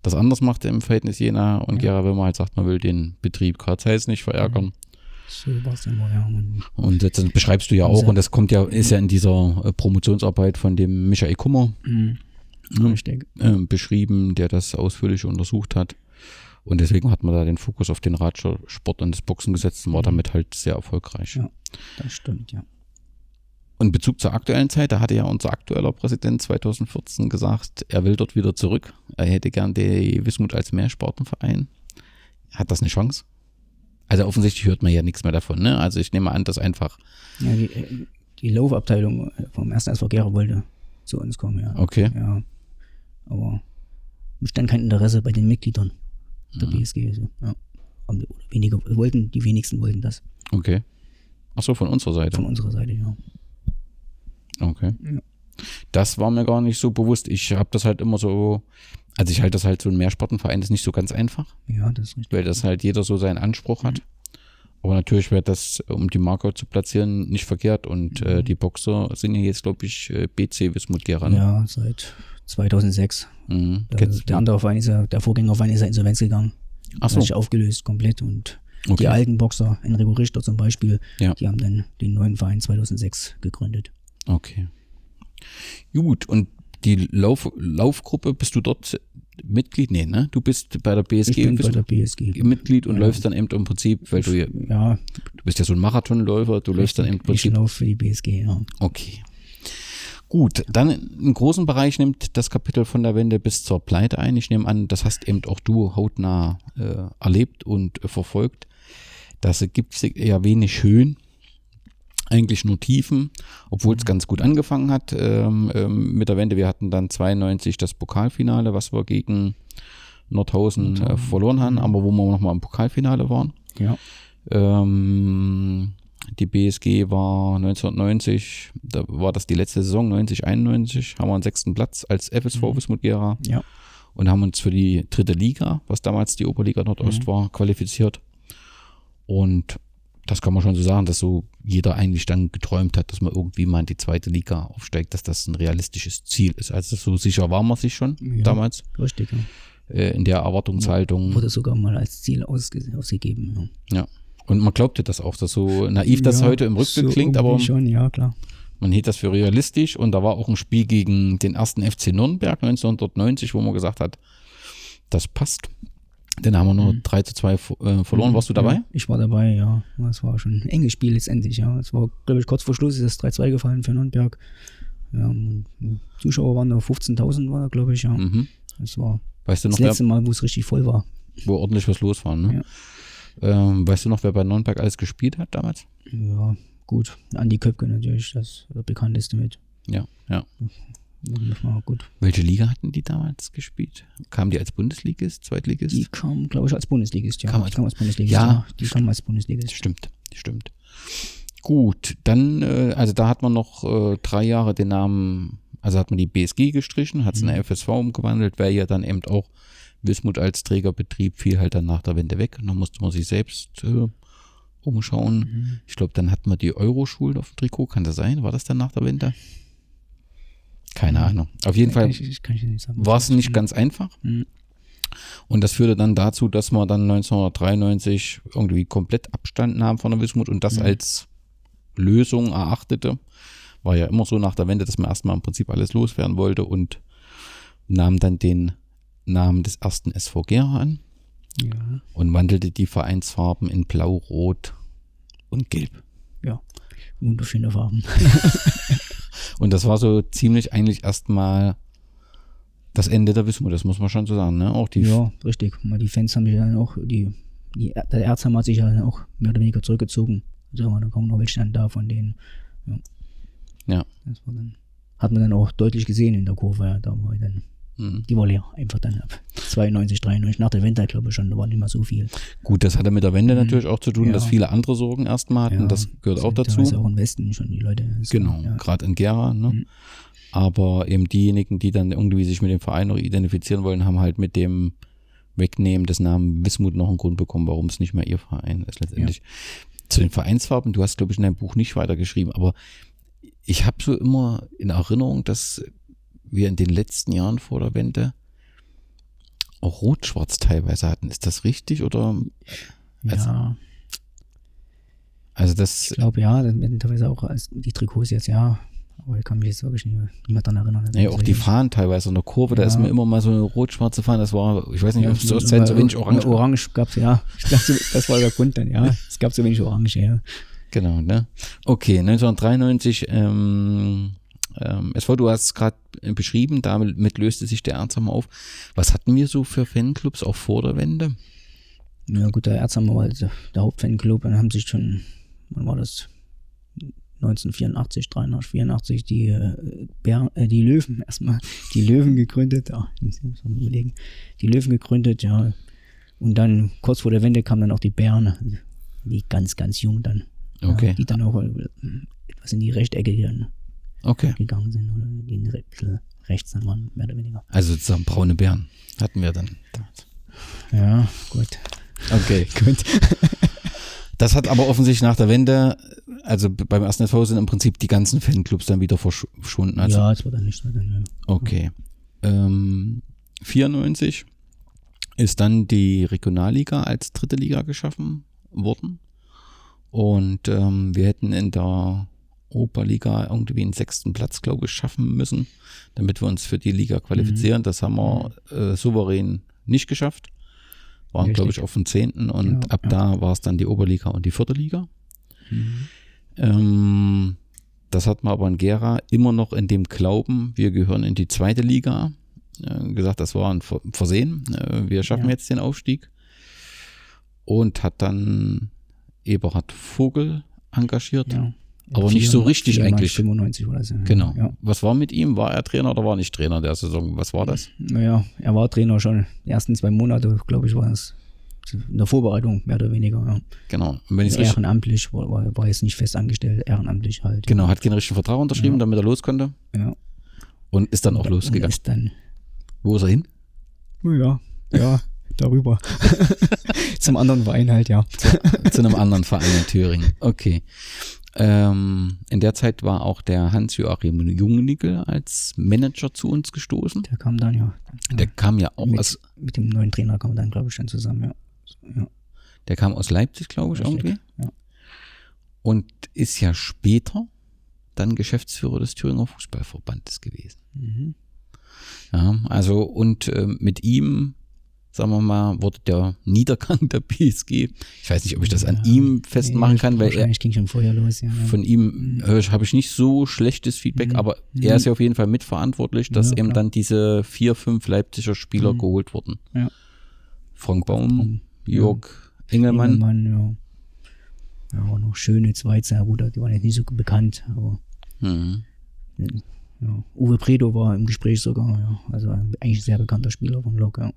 das anders macht im Verhältnis Jena und Gera Wilmer halt sagt, man will den Betrieb Karl nicht verärgern. So dann wohl, ja. Und, das, beschreibst du ja auch und das kommt ja, ist ja in dieser äh, Promotionsarbeit von dem Michael Kummer Mhm. Richtig. äh, beschrieben, der das ausführlich untersucht hat. Und deswegen hat man da den Fokus auf den Radsport und das Boxen gesetzt und war damit halt sehr erfolgreich. Ja. Das stimmt, ja. Und in Bezug zur aktuellen Zeit, da hatte ja unser aktueller Präsident 2014 gesagt, er will dort wieder zurück. Er hätte gern die Wismut als Mehrsportenverein. Hat das eine Chance? Also offensichtlich hört man ja nichts mehr davon. Ne? Also ich nehme an, dass einfach, ja die, äh, die Laufabteilung vom ersten SV Gera wollte zu uns kommen, ja. okay, Ja. Aber bestand kein Interesse bei den Mitgliedern der BSG. So. Ja. Haben die- oder Weniger wollten, die wenigsten wollten das okay. Ach so, von unserer Seite. von unserer Seite, ja. Okay. Ja. Das war mir gar nicht so bewusst. Ich habe das halt immer so, also ich halte das halt so ein Mehrsportenverein ist nicht so ganz einfach, Ja, das ist richtig. weil das halt jeder so seinen Anspruch hat. Aber natürlich wäre das, um die Marke zu platzieren, nicht verkehrt. Und äh, die Boxer sind ja jetzt, glaube ich, äh, BC Wismut Gera. ne? Ja, seit 2006. Mhm. Der, Kennst- der andere Verein ist ja, der Vorgängerverein ist ja insolvenz gegangen. Ach so. Hat sich aufgelöst komplett und Okay. die alten Boxer, Enrico Richter zum Beispiel, Ja. die haben dann den neuen Verein 2006 gegründet. Okay. Gut, und die Lauf Laufgruppe, bist du dort Mitglied? Nee, ne? Du bist bei der BSG Ich bin bei der BSG. Mitglied und Ja. läufst dann eben im Prinzip, weil du, ja- Ja, du bist ja so ein Marathonläufer, du läufst dann im ich Prinzip laufe für die BSG, ja. Okay. Gut, dann einen großen Bereich nimmt das Kapitel von der Wende bis zur Pleite ein. Ich nehme an, das hast eben auch du hautnah äh, erlebt und äh, verfolgt. Das gibt ja wenig Höhen, eigentlich nur Tiefen, obwohl es ganz gut angefangen hat ähm, ähm, mit der Wende. Wir hatten dann 92 das Pokalfinale, was wir gegen Nordhausen äh, verloren haben, aber wo wir nochmal im Pokalfinale waren. Ja, Ähm, die BSG war 1990, da war das die letzte Saison, 90, 91, haben wir einen sechsten Platz als FSV Wismut Gera ja. und haben uns für die dritte Liga, was damals die Oberliga Nordost Mhm. war, qualifiziert. Und das kann man schon so sagen, dass so jeder eigentlich dann geträumt hat, dass man irgendwie mal in die zweite Liga aufsteigt, dass das ein realistisches Ziel ist. Also so sicher war man sich schon Ja. damals Richtig, ja. äh, in der Erwartungshaltung. Wurde sogar mal als Ziel ausge ausgegeben. Ja. Ja. Und man glaubte das auch, dass so naiv das heute im Rückblick so klingt, aber schon, ja, klar. man hielt das für realistisch und da war auch ein Spiel gegen den ersten FC Nürnberg 1990, wo man gesagt hat, das passt. Den haben wir nur 3 zu 2 äh, verloren. Warst du dabei? Ja, ich war dabei, ja. Es war schon ein enges Spiel letztendlich, ja. Es war, glaube ich, kurz vor Schluss ist das 3-2 gefallen für Nürnberg. Ja, Zuschauer waren da 15.000, war da, glaube ich, ja. Mhm. Das war Weißt du noch, das letzte Mal, wo es richtig voll war. wo ordentlich was los war? Ne? Ähm, weißt du noch, wer bei Nürnberg alles gespielt hat damals? Ja, gut. Andi Köpke natürlich, das bekannteste mit. Ja, ja. Gut. Welche Liga hatten die damals gespielt? Kamen die als Bundesligist, Zweitligist? Die kam, glaube ich, als Bundesligist, ja. Kam die als- kam als Bundesligist, Ja, ja. Die kam als Bundesligist. Stimmt, stimmt. Gut, dann, äh, also da hat man noch äh, drei Jahre den Namen, also hat man die BSG gestrichen, hat es in der FSV umgewandelt, weil ja dann eben auch Wismut als Trägerbetrieb fiel halt dann nach der Wende weg und dann musste man sich selbst äh, umschauen. Ich glaube, dann hat man die Euroschulen auf dem Trikot, kann das sein? War das dann nach der Wende? Keine Ahnung. Auf jeden Fall war es nicht ganz einfach. Mhm. Und das führte dann dazu, dass wir dann 1993 irgendwie komplett abstanden haben von der Wismut und das als Lösung erachtete. War ja immer so nach der Wende, dass man erstmal im Prinzip alles loswerden wollte und nahm dann den Namen des ersten SV Gera an Ja, und wandelte die Vereinsfarben in Blau, Rot und Gelb. ja. Wunderschöne Farben. *laughs* Und das war so ziemlich eigentlich erstmal das Ende der Wismut, das muss man schon so sagen. Ne? Auch die Ja, richtig. Die Fans haben sich dann auch, die, die der Erzheim hat sich ja dann auch mehr oder weniger zurückgezogen. Also da kommen noch welche dann da von denen. Ja. Ja. Das war dann, hat man dann auch deutlich gesehen in der Kurve. Ja. Da war dann, Mhm. die war leer. Einfach dann ab 92, 93, nach der Wende, glaube ich schon, da war nicht mehr so viel. Gut, das hatte mit der Wende natürlich auch zu tun, Mhm. Ja. dass viele andere Sorgen erstmal hatten. Ja, das gehört auch sind dazu. teilweise auch im Westen schon die Leute. Das Genau, Ja. gerade in Gera. Ne? Mhm. Aber eben diejenigen, die dann irgendwie sich mit dem Verein noch identifizieren wollen, haben halt mit dem Wegnehmen des Namen Wismut noch einen Grund bekommen, warum es nicht mehr ihr Verein ist letztendlich. Zu den Vereinsfarben, du hast, glaube ich, in deinem Buch nicht weitergeschrieben, aber ich habe so immer in Erinnerung, dass wir in den letzten Jahren vor der Wende auch Rot-Schwarz teilweise hatten. Ist das richtig oder? Also- ja, Also das, ich glaube ja, das werden teilweise auch als die Trikots jetzt, ja. Aber ich kann mich jetzt wirklich nicht mehr, nicht mehr daran erinnern. Ja, auch die Fahnen teilweise in der Kurve, da Ja. ist mir immer mal so eine rot-schwarze Fahne, das war, ich weiß nicht, Ja, ob es zur Zeit so wenig orange weil Orange gab's ja. *laughs* Ich glaube, das war der Grund dann, ja. *laughs* Es gab so wenig Orange, ja. Genau, ne? Okay, 1993, ähm, ähm, SV, du hast es gerade beschrieben, damit löste sich der Erzhammer auf. Was hatten wir so für Fanclubs auch vor der Wende? Ja gut, der Erzhammer war halt der Hauptfanclub, dann haben sich schon, wann war das? 1984, 83, 84 die äh, Bär, äh, die Löwen *laughs* erstmal, die Löwen gegründet, muss mal überlegen, die Löwen gegründet, ja. Und dann kurz vor der Wende kamen dann auch die Bären, also die ganz, ganz jung dann. Okay. Ja, die dann auch äh, etwas in die Rechtecke dann Okay. gegangen sind oder die ein bisschen rechts dann waren, mehr oder weniger. Also sozusagen braune Bären hatten wir dann. Ja, gut. Okay, *laughs* gut. Das hat aber offensichtlich nach der Wende, also beim ersten SV sind im Prinzip die ganzen Fanclubs dann wieder versch- verschwunden. Also ja, es war dann nicht so. Dann, ja. Okay. Ähm, 94 ist dann die Regionalliga als dritte Liga geschaffen worden. Und ähm, wir hätten in der Oberliga irgendwie einen sechsten Platz, glaube ich, schaffen müssen, damit wir uns für die Liga qualifizieren. Das haben wir äh, souverän nicht geschafft. Waren, glaube ich, auf dem zehnten und Ja, ab ja. da war es dann die Oberliga und die vierte Liga. Mhm. Ähm, das hat man aber in Gera immer noch in dem Glauben, wir gehören in die zweite Liga. Äh, gesagt, das war ein Ver- Versehen. Äh, wir schaffen Ja. jetzt den Aufstieg. Und hat dann Eberhard Vogel engagiert. Ja. Aber nicht so richtig 94, eigentlich. 95 oder so. Genau. Ja. Was war mit ihm? War er Trainer oder war er nicht Trainer der Saison? Was war das? Naja, er war Trainer schon. Die ersten zwei Monate, glaube ich, war es in der Vorbereitung, mehr oder weniger. Ja. Genau. Und wenn Ehrenamtlich, war, war, war jetzt nicht fest angestellt, ehrenamtlich halt. genau, hat keinen richtigen Vertrag unterschrieben, Ja. damit er los konnte. Ja. Und ist dann auch Und losgegangen. ist dann, Wo ist er hin? ja, ja, darüber. *laughs* Zum anderen Verein halt, ja. zu einem anderen Verein in Thüringen. Okay. Ähm, in der Zeit war auch der Hans-Joachim Jungnickel als Manager zu uns gestoßen. Der kam dann, ja. Der kam ja auch mit, aus, mit dem neuen Trainer kam er dann, glaube ich, dann zusammen, ja. ja. der kam aus Leipzig, glaube ich, Richtig, irgendwie. ja. Und ist ja später dann Geschäftsführer des Thüringer Fußballverbandes gewesen. Mhm. Ja, also und ähm, mit ihm sagen wir mal, wurde der Niedergang *laughs* der BSG. Ich weiß nicht, ob ich das an Ja, ihm festmachen Nee, kann, weil er, ging schon vorher los, ja. ja. von ihm äh, habe ich nicht so schlechtes Feedback, Mhm. aber Mhm. er ist ja auf jeden Fall mitverantwortlich, dass eben dann diese vier, fünf Leipziger Spieler Mhm. geholt wurden. Ja. Frank Baum, Jörg Engelmann. Engelmann, ja. Auch noch schöne Zweite, ja gut, die waren jetzt nicht so bekannt, aber Mhm. Uwe Predo war im Gespräch sogar, ja. Also eigentlich ein sehr bekannter Spieler von Lok, ja.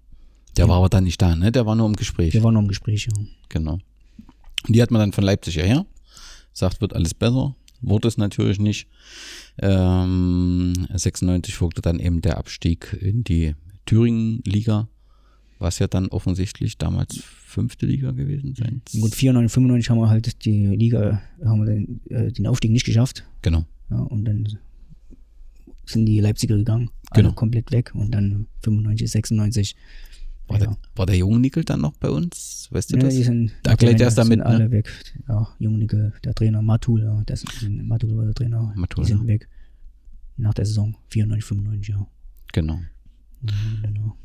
Der war aber dann nicht da, ne? Der war nur im Gespräch. Der war noch im Gespräch, ja. Genau. Und die hat man dann von Leipzig hierher. Sagt, wird alles besser. Wurde es natürlich nicht. Ähm, 96 folgte dann eben der Abstieg in die Thüringen-Liga, was ja dann offensichtlich damals fünfte Liga gewesen sein. Gut, 94, 95 haben wir halt die Liga, haben wir den, äh, den Aufstieg nicht geschafft. Genau. Ja, und dann sind die Leipziger gegangen, alle Genau. komplett weg und dann 95, 96. War, ja. der, war der Jungnickel dann noch bei uns? Weißt du Ja, das? die sind, Da gleich erst sind damit, ne? alle weg. Ja, Jungnickel, der Trainer Matul, ja, das, Matul war der Trainer, Matul, die sind ja. weg. Nach der Saison 94, 95, ja. Genau. Genau.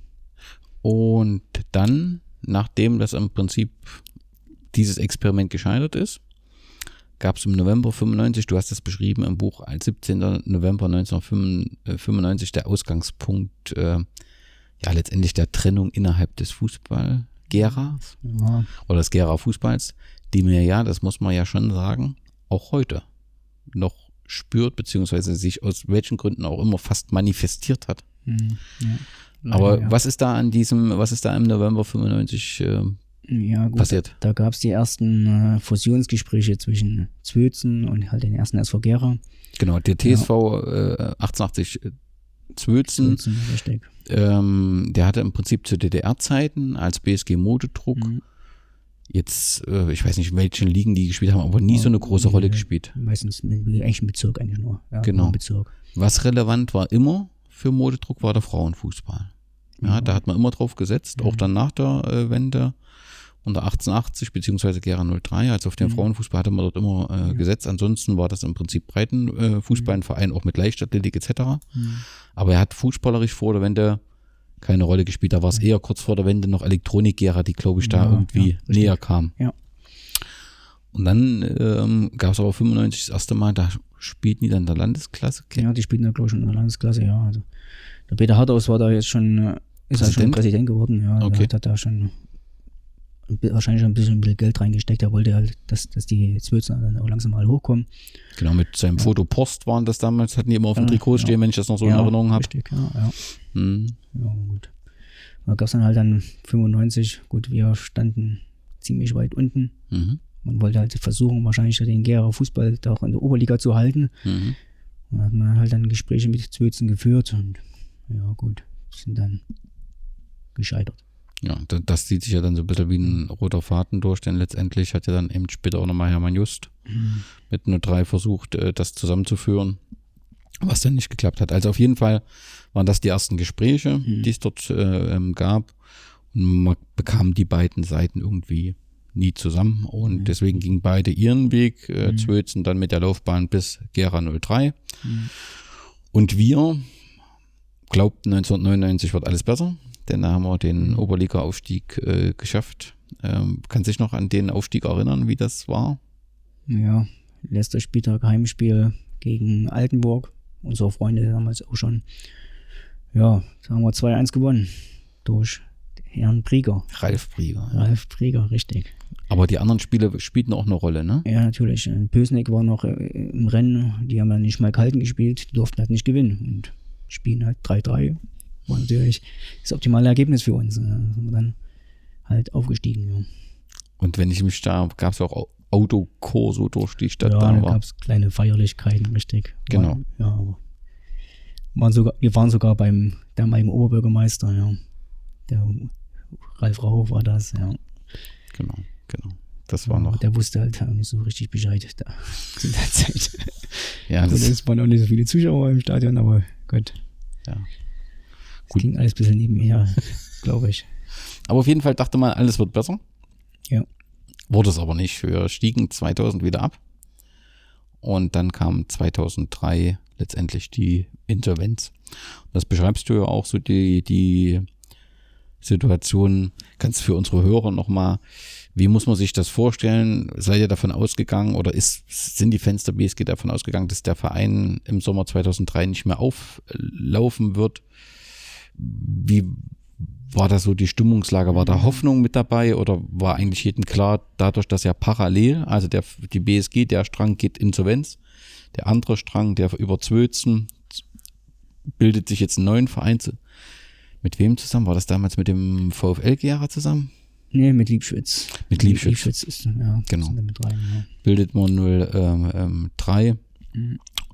Und dann, nachdem das im Prinzip dieses Experiment gescheitert ist, gab es im November 95, du hast das beschrieben im Buch, als 17. November 1995 der Ausgangspunkt, äh, ja letztendlich der Trennung innerhalb des Fußball-Geras Ja, oder des Gera Fußballs, die mir ja, das muss man ja schon sagen, auch heute noch spürt, beziehungsweise sich aus welchen Gründen auch immer fast manifestiert hat. hm, ja. Leider, Aber ja. was ist da an diesem, was ist da im November 95 äh, ja, gut, passiert? Da gab es die ersten äh, Fusionsgespräche zwischen Zwötzen und halt den ersten SV Gera. Genau, der TSV äh, 1880 Zwötzen, richtig. ähm, der hatte im Prinzip zu DDR-Zeiten als BSG Modedruck Mhm. jetzt, äh, ich weiß nicht, in welchen Ligen die gespielt haben, aber nie so eine große Rolle gespielt. Meistens mit, eigentlich im Bezirk eigentlich nur. Ja, Genau. Bezirk. Was relevant war immer für Modedruck, war der Frauenfußball. Ja, da hat man immer drauf gesetzt, auch dann nach der äh, Wende unter 1880 beziehungsweise Gera 03, also auf den Mhm. Frauenfußball hatte man dort immer äh, gesetzt. Ansonsten war das im Prinzip Breitenfußball, äh, ein Verein auch mit Leichtathletik etc. Mhm. Aber er hat fußballerisch vor der Wende keine Rolle gespielt. Da war es eher kurz vor der Wende noch Elektronik-Gera, die, glaube ich, da Ja, irgendwie ja, näher kam. Ja. Und dann ähm, gab es aber 95 das erste Mal, da spielten die dann in der Landesklasse. Ja, die spielten da, glaube ich, schon in der Landesklasse, ja. Also, der Peter Harthaus war da jetzt schon, äh, ist ja schon Präsident? Präsident geworden, ja. Okay. Der hat, da schon wahrscheinlich ein bisschen, ein bisschen Geld reingesteckt. Er wollte halt, dass, dass die auch langsam mal hochkommen. Genau, mit seinem Foto Post waren das damals, hatten die immer auf dem Ja, Trikot ja. stehen, wenn ich das noch so in ja, Erinnerung habe. Richtig, ja, ja. Hm. Ja, gut. Da gab es dann halt dann 95, gut, wir standen ziemlich weit unten. Mhm. Man wollte halt versuchen, wahrscheinlich den Gera Fußball da auch in der Oberliga zu halten. Mhm. Und da hat man halt dann Gespräche mit Zwölzen geführt und ja gut, sind dann gescheitert. Ja, da- das zieht sich ja dann so ein bisschen wie ein roter Faden durch, denn letztendlich hat ja dann eben später auch nochmal Hermann Just mit nur drei versucht, äh, das zusammenzuführen, was dann nicht geklappt hat. Also auf jeden Fall waren das die ersten Gespräche, die es dort äh, ähm, gab. Und man bekam die beiden Seiten irgendwie nie zusammen. Und deswegen gingen beide ihren Weg, äh, Zwölzen dann mit der Laufbahn bis Gera 03. Und wir glaubten 1999 wird alles besser, denn da haben wir den Oberliga-Aufstieg äh, geschafft. Ähm, kann sich noch an den Aufstieg erinnern, wie das war? Ja, letzter Spieltag Heimspiel gegen Altenburg. Unsere Freunde damals auch schon. Ja, da haben wir 2-1 gewonnen. Durch Herrn Prieger. Ralf Brieger. Ralf Prieger, richtig. Aber die anderen Spiele spielten auch eine Rolle, ne? Ja, natürlich. Äh, Pösneck war noch äh, im Rennen. Die haben ja nicht mal kalten gespielt. Die durften halt nicht gewinnen. Und spielen halt 3-3. War natürlich das optimale Ergebnis für uns. Äh, sind wir dann halt aufgestiegen. Ja, Und wenn ich mich da, gab es auch Au- Autokorso durch die Stadt ja da da gab es kleine Feierlichkeiten, richtig. Genau. War, ja, aber waren sogar, wir waren sogar beim damaligen Oberbürgermeister, ja. Der Ralf Rauch war das, ja. Genau, genau. Das war noch. Der wusste halt auch nicht so richtig Bescheid da *laughs* zu der Zeit. Ja, das, es waren auch nicht so viele Zuschauer im Stadion, aber Gott. ja. Das ging alles ein bisschen nebenher, *laughs* glaube ich. Aber auf jeden Fall dachte man, alles wird besser. Ja. Wurde es aber nicht. Wir stiegen 2000 wieder ab. Und dann kam 2003 letztendlich die Intervenz. Das beschreibst du ja auch so die, die, Situation, kannst du für unsere Hörer nochmal, wie muss man sich das vorstellen? Seid ihr davon ausgegangen oder ist, sind die Fans der BSG davon ausgegangen, dass der Verein im Sommer 2003 nicht mehr auflaufen wird? Wie war da so die Stimmungslage? War da Hoffnung mit dabei oder war eigentlich jedem klar, dadurch, dass ja parallel, also der, die BSG, der Strang geht Insolvenz, der andere Strang, der über Zwölzen, bildet sich jetzt einen neuen Verein. Mit wem zusammen? War das damals mit dem VfL Gera zusammen? Nee, mit Liebschwitz. Mit Liebschwitz. Liebschwitz ist, ja, Genau. rein, ja. Bildet man 03. Ähm, ähm, drei.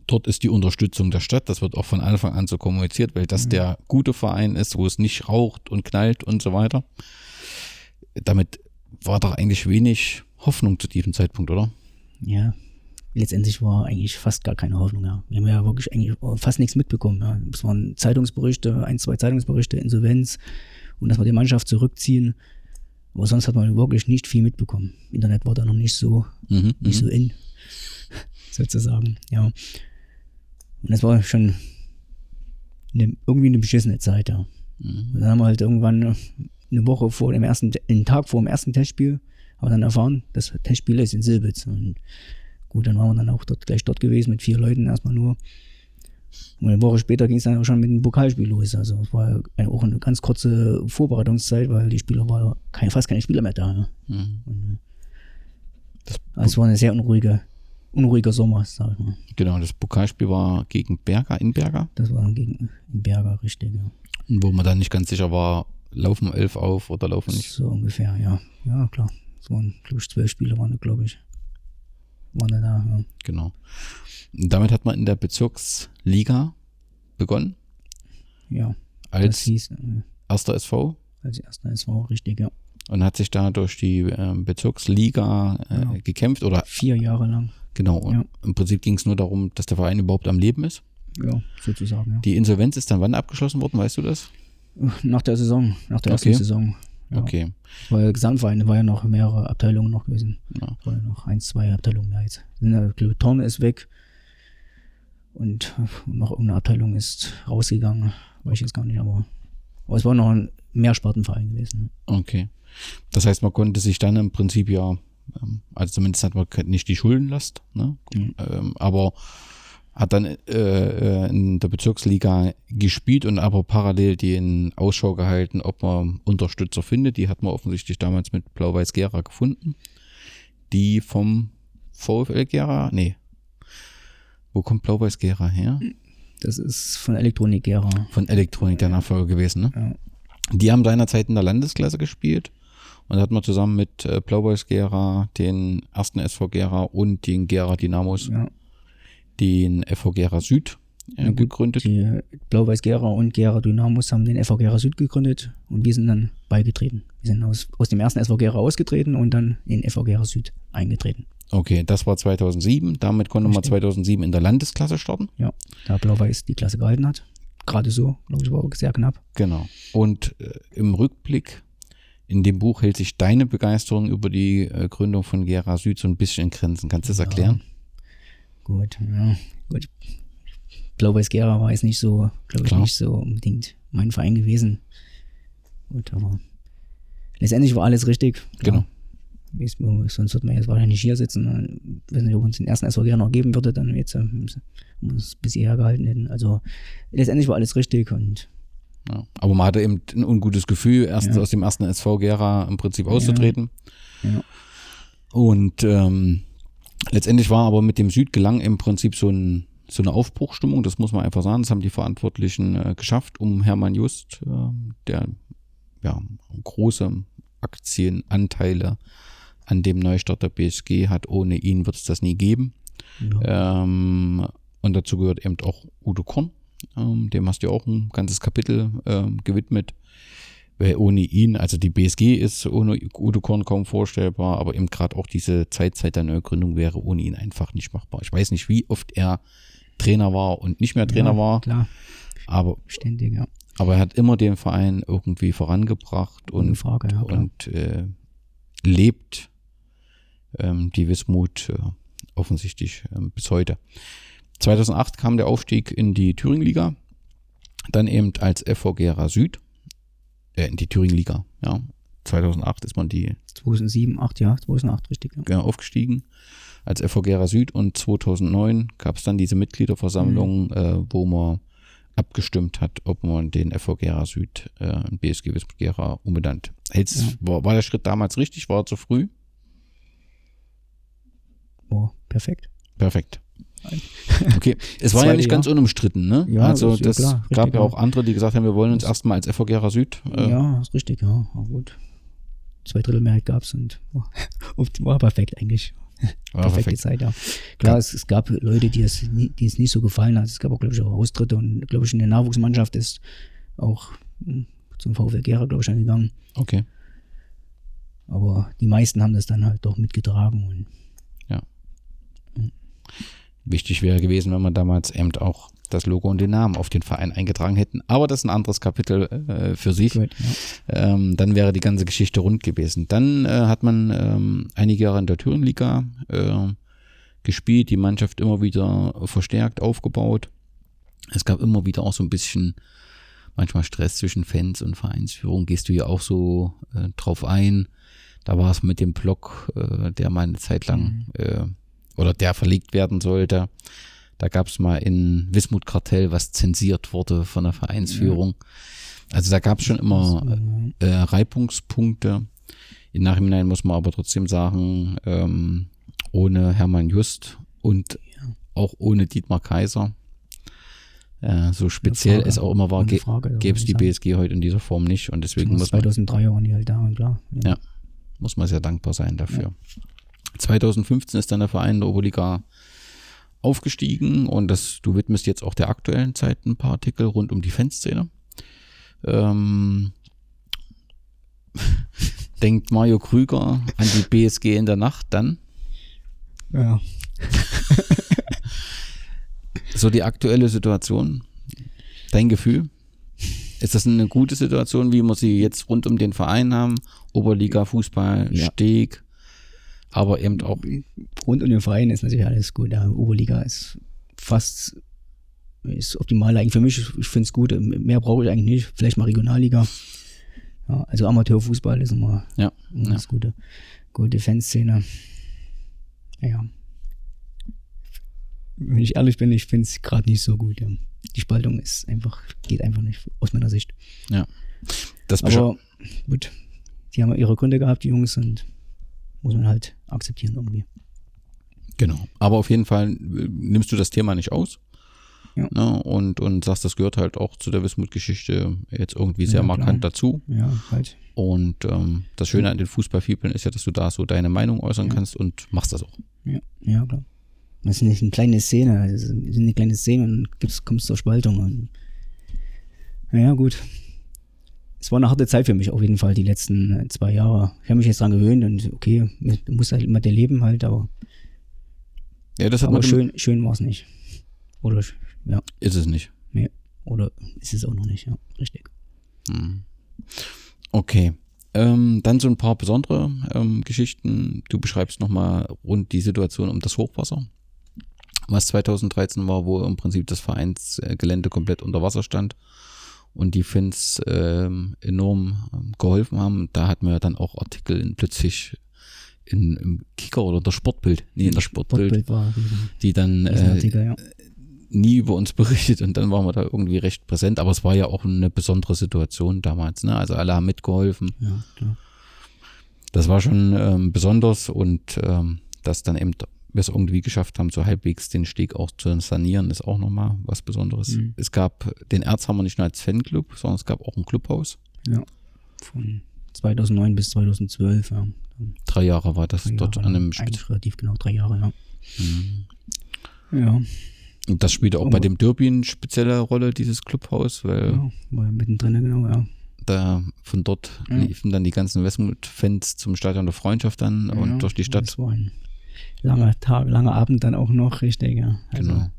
Mhm. Dort ist die Unterstützung der Stadt. Das wird auch von Anfang an so kommuniziert, weil das der gute Verein ist, wo es nicht raucht und knallt und so weiter. Damit war doch eigentlich wenig Hoffnung zu diesem Zeitpunkt, oder? Ja, letztendlich war eigentlich fast gar keine Hoffnung. Ja. Wir haben ja wirklich eigentlich fast nichts mitbekommen. Ja. Es waren Zeitungsberichte, ein, zwei Zeitungsberichte, Insolvenz und dass wir die Mannschaft zurückziehen. Aber sonst hat man wirklich nicht viel mitbekommen. Internet war da noch nicht so, Mhm, nicht mhm. so in, *laughs* sozusagen. Ja. Und das war schon eine, irgendwie eine beschissene Zeit, ja. Mhm. Und dann haben wir halt irgendwann eine Woche vor dem ersten, einen Tag vor dem ersten Testspiel, haben wir dann erfahren, das Testspiel ist in Silbitz. Und gut, dann waren wir dann auch dort gleich dort gewesen mit vier Leuten erstmal nur. Und eine Woche später ging es dann auch schon mit dem Pokalspiel los. Also es war eine, auch eine ganz kurze Vorbereitungszeit, weil die Spieler war kein, fast keine Spieler mehr da. Ja. Mhm. Und, äh, also es war eine sehr unruhige, unruhiger Sommer, sag ich mal. genau, das Pokalspiel war gegen Berger in Berger, Das war gegen Berger, richtig, ja. wo man dann nicht ganz sicher war, laufen elf auf oder laufen nicht. So ungefähr, ja. Ja, klar. Es waren, glaube ich, zwölf Spieler waren, glaube ich. Waren da, ja. Genau. Und damit hat man in der Bezirksliga begonnen, Ja, als hieß, äh, erster SV als erster SV, richtig, ja. und hat sich da durch die ähm, Bezirksliga äh, Genau. gekämpft oder Vier Jahre lang. Genau. Und Ja. im Prinzip ging es nur darum, dass der Verein überhaupt am Leben ist. Ja, sozusagen, ja. Die Insolvenz ist dann wann abgeschlossen worden, weißt du das? Nach der Saison, nach der ersten Okay. Saison. Ja. Okay. Weil Gesamtverein war ja noch mehrere Abteilungen noch gewesen. Ja. War ja noch eins, zwei Abteilungen mehr jetzt. Torne ist weg. Und noch irgendeine Abteilung ist rausgegangen. Weiß ich jetzt gar nicht, aber, aber es war noch ein Mehrspartenverein gewesen. Okay. Das heißt, man konnte sich dann im Prinzip ja, also zumindest hat man nicht die Schuldenlast, ne? Mhm. Ähm, aber hat dann äh, äh, in der Bezirksliga gespielt und aber parallel den Ausschau gehalten, ob man Unterstützer findet. Die hat man offensichtlich damals mit Blau-Weiß Gera gefunden. Die vom VfL Gera, nee. Wo kommt Blau-Weiß Gera her? Das ist von Elektronik Gera. Von Elektronik der Nachfolger gewesen, ne? Ja. Die haben seinerzeit in der Landesklasse gespielt und da hat man zusammen mit äh, Blau-Weiß Gera, den ersten SV Gera und den Gera Dynamos Ja. den FV Gera Süd äh, Ja, gegründet. Die Blau-Weiß Gera und Gera Dynamos haben den SV Gera Süd gegründet und wir sind dann beigetreten. Wir sind aus, aus dem ersten SV Gera ausgetreten und dann in FV Gera Süd eingetreten. Okay, das war 2007. Damit konnte man Richtig. 2007 in der Landesklasse starten. Ja, da Blau-Weiß die Klasse gehalten hat. Gerade so, glaube ich, war auch sehr knapp. Genau. Und äh, im Rückblick in dem Buch hält sich deine Begeisterung über die äh, Gründung von Gera Süd so ein bisschen in Grenzen. Kannst du das erklären? Gut, ja, gut. Blau-Weiß Gera war jetzt nicht so, glaube ich, Klar. nicht so unbedingt mein Verein gewesen. Gut, aber letztendlich war alles richtig. Genau. Es- Sonst wird man jetzt wahrscheinlich hier sitzen. Ich weiß nicht, ob uns den ersten SV Gera noch geben würde, dann jetzt ähm, uns bis hierher gehalten hätten. Also letztendlich war alles richtig und Ja. Aber man hatte eben ein ungutes Gefühl, erstens Ja. aus dem ersten SV Gera im Prinzip auszutreten. ja, Und ähm, letztendlich war aber mit dem Süd gelang im Prinzip so, ein, so eine Aufbruchstimmung, das muss man einfach sagen. Das haben die Verantwortlichen äh, geschafft, um Hermann Just, äh, der ja große Aktienanteile an dem Neustart der BSG hat. Ohne ihn wird es das nie geben. ja, Ähm, und dazu gehört eben auch Udo Korn. Ähm, dem hast du auch ein ganzes Kapitel ähm, gewidmet. Weil ohne ihn, also die BSG ist ohne Udo Korn kaum vorstellbar, aber eben gerade auch diese Zeitzeit der Neugründung wäre ohne ihn einfach nicht machbar. Ich weiß nicht, wie oft er Trainer war und nicht mehr Trainer ja, war, Klar, aber, ständig, ja. aber er hat immer den Verein irgendwie vorangebracht und, Frage, ja. Und äh, lebt ähm, die Wismut äh, offensichtlich ähm, bis heute. 2008 kam der Aufstieg in die Thüringenliga, dann eben als FV Gera Süd äh, in die Thüringen-Liga. Ja. 2008 ist man die 2007, 8, ja, 2008, richtig. Ja. ja, aufgestiegen als FV Gera Süd und 2009 gab es dann diese Mitgliederversammlung, Mhm. äh, wo man abgestimmt hat, ob man den FV Gera Süd äh, in BSG Wismut Gera umbenannt. Hältst, Ja. war, war der Schritt damals richtig? War er zu früh? Oh, perfekt. Perfekt. *laughs* Okay, es war ja nicht ganz unumstritten, ne? Ja, also das ist ja das klar, gab ja auch andere, die gesagt haben, wir wollen uns erstmal als FV Gera Süd. Äh, ja, ist richtig, ja. Aber gut. Zwei Drittel Mehrheit gab's und war, *laughs* und war perfekt eigentlich. war Perfekte perfekt. Zeit, ja. Klar, es, es gab Leute, die es, die es nicht so gefallen hat. Es gab auch, glaube ich, auch Austritte und, glaube ich, in der Nachwuchsmannschaft ist auch hm, zum VfL Gera, glaube ich, angegangen. Okay. Aber die meisten haben das dann halt doch mitgetragen und Wichtig wäre gewesen, wenn man damals eben auch das Logo und den Namen auf den Verein eingetragen hätten. Aber das ist ein anderes Kapitel äh, für sich. gut, ja. Ähm, dann wäre die ganze Geschichte rund gewesen. Dann äh, hat man ähm, einige Jahre in der Thüringenliga äh, gespielt, die Mannschaft immer wieder verstärkt aufgebaut. Es gab immer wieder auch so ein bisschen manchmal Stress zwischen Fans und Vereinsführung. Gehst du ja auch so äh, drauf ein. Da war es mit dem Block, äh, der mal eine Zeit lang äh, oder der verlegt werden sollte. Da gab es mal in Wismut Kartell, was zensiert wurde von der Vereinsführung. Also da gab es schon immer äh, Reibungspunkte. Im Nachhinein muss man aber trotzdem sagen, ähm, ohne Hermann Just und auch ohne Dietmar Kaiser, äh, so speziell es auch immer war, ja, gäbe es die BSG heute in dieser Form nicht und deswegen muss man 2003 waren die halt da, und klar. Ja. muss man sehr dankbar sein dafür. 2015 ist dann der Verein der Oberliga aufgestiegen und das, du widmest jetzt auch der aktuellen Zeit ein paar Artikel rund um die Fanszene. Ähm, *laughs* denkt Mario Krüger an die BSG in der Nacht dann? ja. *laughs* So die aktuelle Situation, dein Gefühl? Ist das eine gute Situation, wie wir sie jetzt rund um den Verein haben? Oberliga, Fußball, Ja. Steg, aber eben auch Rund um den Verein ist natürlich alles gut. Ja, Oberliga ist fast ist optimal eigentlich für mich. Ich finde es gut. Mehr brauche ich eigentlich nicht. Vielleicht mal Regionalliga. Ja, also Amateurfußball ist immer, Ja, immer ja. das gute, gute Fanszene. Ja. Wenn ich ehrlich bin, ich finde es gerade nicht so gut. Ja. Die Spaltung ist einfach, geht einfach nicht aus meiner Sicht. das bescha- Aber gut, die haben ja ihre Gründe gehabt, die Jungs, und muss man halt akzeptieren irgendwie. Genau. Aber auf jeden Fall äh, nimmst du das Thema nicht aus. Ja. Ne, und, und sagst, das gehört halt auch zu der Wismut-Geschichte jetzt irgendwie sehr Ja, klar. markant dazu. Ja, halt. Und ähm, das Schöne an den Fußballfibeln ist ja, dass du da so deine Meinung äußern Ja. kannst und machst das auch. Ja, ja klar. Das ist nicht eine kleine Szene, das ist eine kleine Szene und gibt's, kommst zur Spaltung. Und ja, gut. Es war eine harte Zeit für mich auf jeden Fall, die letzten äh, zwei Jahre. Ich habe mich jetzt dran gewöhnt und okay, du musst halt mit dir leben halt, aber, Ja, das hat aber man schön, schön war es nicht. Oder, ja, Ist es nicht. nee. Oder ist es auch noch nicht, ja, richtig. Hm. Okay. Ähm, dann so ein paar besondere ähm, Geschichten. Du beschreibst nochmal rund die Situation um das Hochwasser, was 2013 war, wo im Prinzip das Vereinsgelände komplett unter Wasser stand und die Fans ähm, enorm ähm, geholfen haben. Da hatten wir dann auch Artikel in, plötzlich in, im Kicker oder der Sportbild, nee, in der Sportbild, Sportbild war die dann riesen äh, Artikel, ja. nie über uns berichtet und dann waren wir da irgendwie recht präsent, aber es war ja auch eine besondere Situation damals, ne? Also alle haben mitgeholfen. Ja, klar. Das war schon ähm, besonders und ähm, dass dann eben wir es irgendwie geschafft haben, so halbwegs den Steg auch zu sanieren, ist auch nochmal was Besonderes. Mhm. Es gab den Erzhammer nicht nur als Fanclub, sondern es gab auch ein Clubhaus. Ja. Von 2009 bis 2012, ja. Drei Jahre war das Drei dort Jahre an einem. Eigentlich relativ genau drei Jahre, ja. Mhm. Ja, Und das spielte auch Aber- bei dem Derby eine spezielle Rolle, dieses Clubhaus, weil ja war ja mittendrin, genau, ja. da von dort Ja. liefen dann die ganzen Westmut-Fans zum Stadion der Freundschaft dann und ja, durch die Stadt. Das war ein langer Tag, langer Abend dann auch noch, richtig, ja. Also, Genau.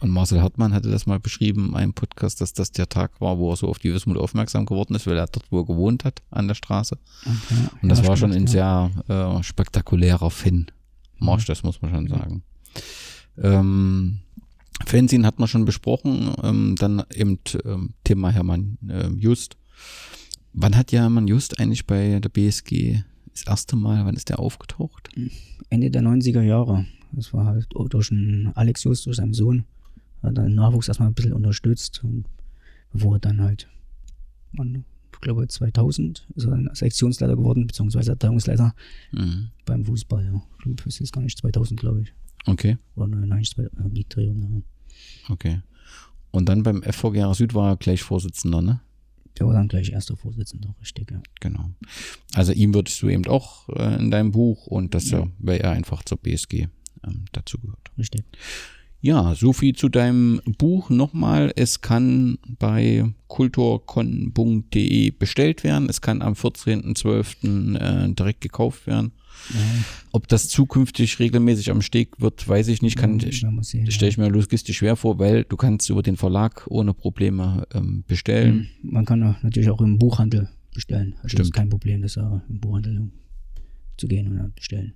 Und Marcel Hartmann hatte das mal beschrieben in einem Podcast, dass das der Tag war, wo er so auf die Wismut aufmerksam geworden ist, weil er dort, wo er gewohnt hat, an der Straße. okay. Und das Ja, war schon ein ja. sehr äh, spektakulärer Fan-Marsch, das muss man schon sagen. Ähm, Fernsehen hat man schon besprochen, ähm, dann eben ähm, Thema Hermann äh, Just. Wann hat Jamann Just eigentlich bei der BSG das erste Mal, wann ist der aufgetaucht? Ende der 90er Jahre. Das war halt durch einen Alex Just, durch seinen Sohn. Hat er den Nachwuchs erstmal ein bisschen unterstützt. Und bevor er dann halt, man, ich glaube 2000 ist er dann Sektionsleiter geworden, beziehungsweise Abteilungsleiter Mhm. beim Fußball. Ja. Ich glaube, es ist gar nicht 2000, glaube ich. Okay, Oder nein, nicht 2000, die Drehung. Ja. okay. Und dann beim FV Gera Süd war er gleich Vorsitzender, ne? Der war dann gleich erster Vorsitzender, richtig, ja. Genau. Also ihm würdest du eben auch äh, in deinem Buch und das ja. weil er einfach zur BSG ähm, dazu gehört. Richtig. Ja, so viel zu deinem Buch nochmal. Es kann bei kulturkon.de bestellt werden. Es kann am 14.12. Äh, direkt gekauft werden. Ob das zukünftig regelmäßig am Steg wird, weiß ich nicht. Kann, ja, stelle ich mir logistisch schwer vor, weil du kannst über den Verlag ohne Probleme ähm, bestellen. Man kann natürlich auch im Buchhandel bestellen. Also das Stimmt. ist kein Problem, das auch im Buchhandel zu gehen und bestellen.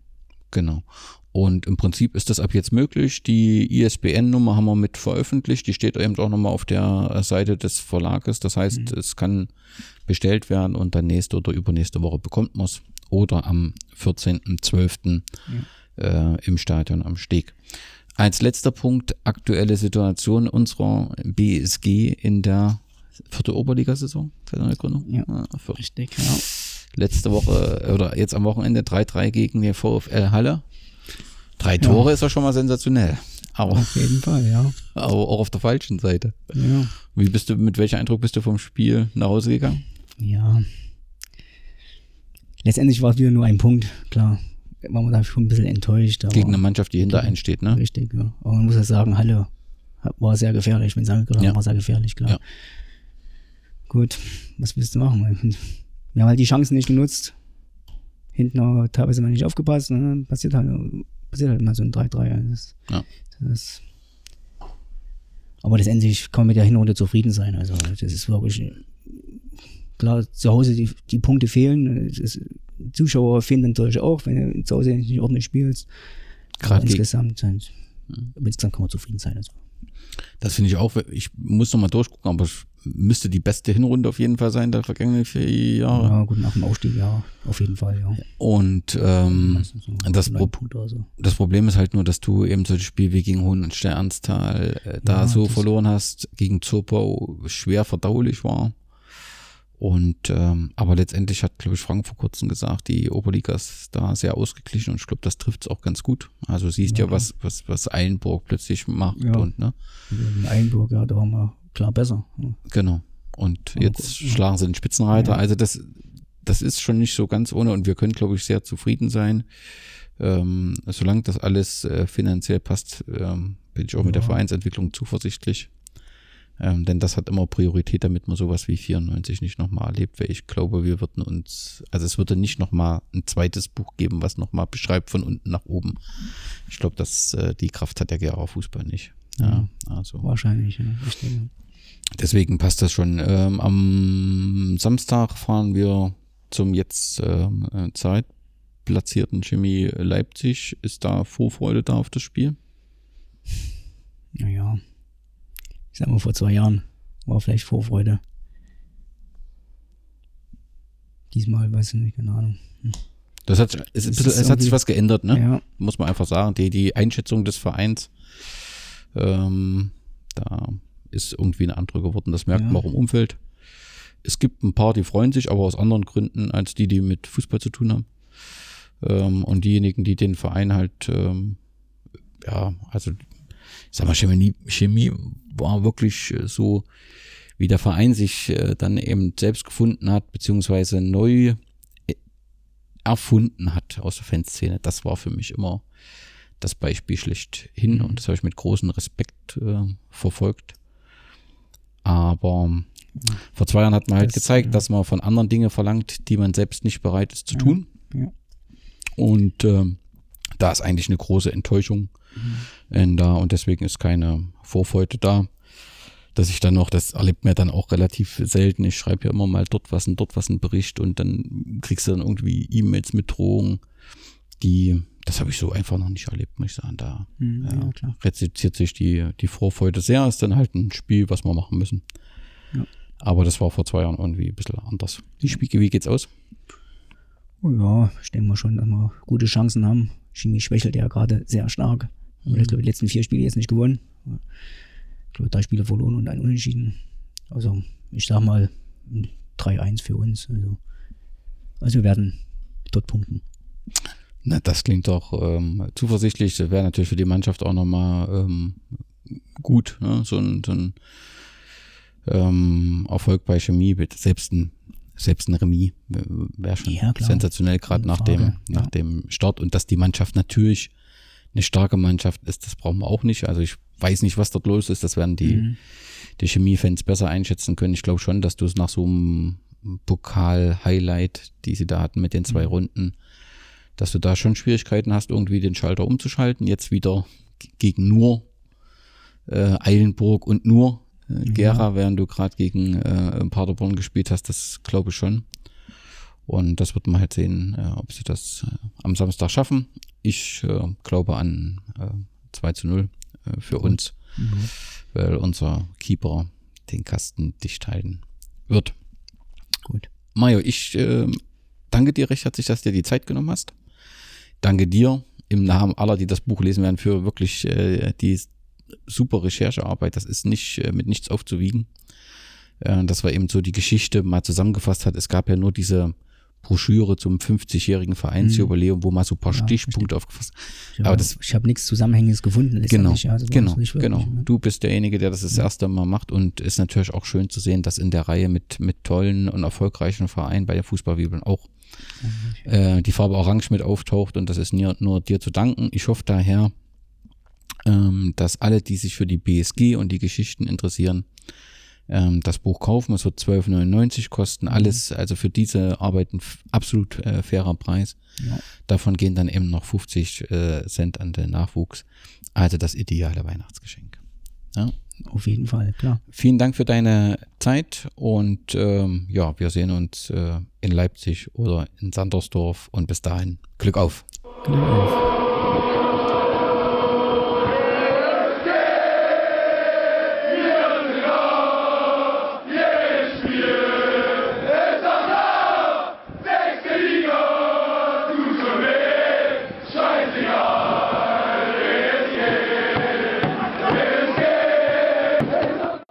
Genau. Und im Prinzip ist das ab jetzt möglich. Die ISBN-Nummer haben wir mit veröffentlicht. Die steht eben auch nochmal auf der Seite des Verlages. Das heißt, es kann bestellt werden und dann nächste oder übernächste Woche bekommt man es. Oder am 14.12. Äh, im Stadion am Steg. Als letzter Punkt, aktuelle Situation unserer BSG in der vierte Oberligasaison seit Gründung. Ja. vierte Richtig, ja. letzte Woche äh, oder jetzt am Wochenende 3-3 gegen den VfL Halle. Drei Tore ist ja schon mal sensationell. Aber, Auf jeden Fall, ja. *laughs* aber auch auf der falschen Seite. Ja. Wie bist du, mit welcher Eindruck bist du vom Spiel nach Hause gegangen? Ja. Letztendlich war es wieder nur ein Punkt, klar. War man da schon ein bisschen enttäuscht. Gegen eine Mannschaft, die hinter einen steht, ne? Richtig, ja. Aber man muss ja sagen, Halle war sehr gefährlich. Wenn sie angegriffen Ja. war sehr gefährlich, klar. Ja. Gut, was willst du machen? Wir haben halt die Chancen nicht genutzt. Hinten auch teilweise mal nicht aufgepasst. Und dann passiert halt, passiert halt mal so ein 3-3. Das, Ja. das, aber letztendlich kann man mit der Hinrunde zufrieden sein. Also das ist wirklich klar, zu Hause die, die Punkte fehlen. Ist, Zuschauer fehlen natürlich auch, wenn du zu Hause nicht ordentlich spielst. Gerade Aber gegen- insgesamt, halt, insgesamt kann man zufrieden sein. Also. Das finde ich auch, ich muss noch mal durchgucken, aber es müsste die beste Hinrunde auf jeden Fall sein der vergangenen vier Jahre. Ja, gut, nach dem Aufstieg, ja, auf jeden Fall, ja. Und ähm, so das Pro- so. das Problem ist halt nur, dass du eben solche Spiele wie gegen Hohen und Sternstal äh, da Ja, so verloren hast, gegen Zopau schwer verdaulich war. Und ähm, aber letztendlich hat, glaube ich, Frank vor kurzem gesagt, die Oberliga ist da sehr ausgeglichen und ich glaube, das trifft es auch ganz gut. Also siehst ja, was, was, was Eilenburg plötzlich macht Ja. und ne, In Einburg, ja, da waren wir klar besser. Ja. genau. Und Aber jetzt gut, ja. schlagen sie den Spitzenreiter. Ja. Also das, das ist schon nicht so ganz ohne und wir können, glaube ich, sehr zufrieden sein. Ähm, solange das alles äh, finanziell passt, ähm, bin ich auch mit der Ja. Vereinsentwicklung zuversichtlich. Ähm, denn das hat immer Priorität, damit man sowas wie 94 nicht nochmal erlebt, weil ich glaube, wir würden uns, also es würde nicht nochmal ein zweites Buch geben, was nochmal beschreibt von unten nach oben. Ich glaube, dass äh, die Kraft hat der Gera Fußball nicht. Ja, also. Wahrscheinlich, ja. Ja. Deswegen passt das schon. Ähm, am Samstag fahren wir zum jetzt ähm, äh, zweitplatzierten Chemie Leipzig. Ist da Vorfreude da auf das Spiel? Naja. Ich sag mal, vor zwei Jahren war vielleicht Vorfreude. Diesmal weiß ich nicht, keine Ahnung. Das hat, es, Es es, hat sich was geändert, ne? Ja, Muss man einfach sagen. Die, die Einschätzung des Vereins, ähm, da ist irgendwie eine andere geworden. Das merkt Ja. man auch im Umfeld. Es gibt ein paar, die freuen sich, aber aus anderen Gründen als die, die mit Fußball zu tun haben. Ähm, und diejenigen, die den Verein halt, ähm, ja, also, ich sag mal, Chemie, Chemie war wirklich äh, so, wie der Verein sich äh, dann eben selbst gefunden hat, beziehungsweise neu äh, erfunden hat aus der Fanszene. Das war für mich immer das Beispiel schlechthin und das habe ich mit großem Respekt äh, verfolgt. Aber vor zwei Jahren hat man halt Das, gezeigt, ja. dass man von anderen Dinge verlangt, die man selbst nicht bereit ist zu tun. ja. Und ähm, da ist eigentlich eine große Enttäuschung äh, da und deswegen ist keine Vorfreude da. Dass ich dann noch, das erlebt mir dann auch relativ selten. Ich schreibe ja immer mal dort was und dort was einen Bericht und dann kriegst du dann irgendwie E-Mails mit Drohungen, die, das habe ich so einfach noch nicht erlebt, muss ich sagen. Da Mhm, ja, ja, reduziert sich die, die Vorfreude sehr. Ist dann halt ein Spiel, was wir machen müssen. Ja. Aber das war vor zwei Jahren irgendwie ein bisschen anders. Wie, wie geht's aus? Ja, ich denke mal schon, dass wir gute Chancen haben. Chemie schwächelt ja gerade sehr stark. Und ich glaube, die letzten vier Spiele jetzt nicht gewonnen. Ich glaube, drei Spiele verloren und ein Unentschieden. Also, ich sag mal, ein 3-1 für uns. Also, also wir werden dort punkten. Na, das klingt doch ähm, zuversichtlich. Das wäre natürlich für die Mannschaft auch nochmal ähm, gut. Ne? So ein, so ein ähm, Erfolg bei Chemie, mit selbst ein, selbst ein Remis wäre schon Ja, sensationell, gerade nach, dem, nach ja. dem Start. Und dass die Mannschaft natürlich eine starke Mannschaft ist, das brauchen wir auch nicht. Also ich weiß nicht, was dort los ist. Das werden die, Mhm. die Chemie-Fans besser einschätzen können. Ich glaube schon, dass du es nach so einem Pokal-Highlight, die sie da hatten mit den zwei Mhm. Runden, dass du da schon Schwierigkeiten hast, irgendwie den Schalter umzuschalten. Jetzt wieder gegen nur äh, Eilenburg und nur äh, Gera, während du gerade gegen äh, Paderborn gespielt hast, das glaube ich schon. Und das wird man halt sehen, äh, ob sie das äh, am Samstag schaffen. Ich äh, glaube an äh, 2 zu 0 äh, für uns, Mhm. weil unser Keeper den Kasten dicht halten wird. Gut. Mario, ich äh, danke dir recht herzlich, dass du dir die Zeit genommen hast. Danke dir im Namen aller, die das Buch lesen werden, für wirklich äh, die super Recherchearbeit. Das ist nicht äh, mit nichts aufzuwiegen. Äh, dass wir eben so die Geschichte mal zusammengefasst hat. Es gab ja nur diese Broschüre zum 50-jährigen Vereinsjubiläum, wo mal so ein paar Ja, Stichpunkte aufgefasst. Ich Aber habe das- ich hab nichts Zusammenhängendes gefunden. Genau, ja. Also genau, genau. ja. Du bist derjenige, der das das erste Mal macht und ist natürlich auch schön zu sehen, dass in der Reihe mit, mit tollen und erfolgreichen Vereinen bei der Fußballbibeln auch äh, die Farbe Orange mit auftaucht und das ist nur, nur dir zu danken. Ich hoffe daher, ähm, dass alle, die sich für die BSG und die Geschichten interessieren, ähm, das Buch kaufen. Es wird 12,99 kosten. Alles, also für diese Arbeit ein absolut äh, fairer Preis. Ja. Davon gehen dann eben noch 50 äh, Cent an den Nachwuchs. Also das ideale Weihnachtsgeschenk. Ja. Auf jeden Fall, klar. Vielen Dank für deine Zeit und ähm, ja, wir sehen uns äh, in Leipzig oder in Sandersdorf und bis dahin Glück auf. Glück auf.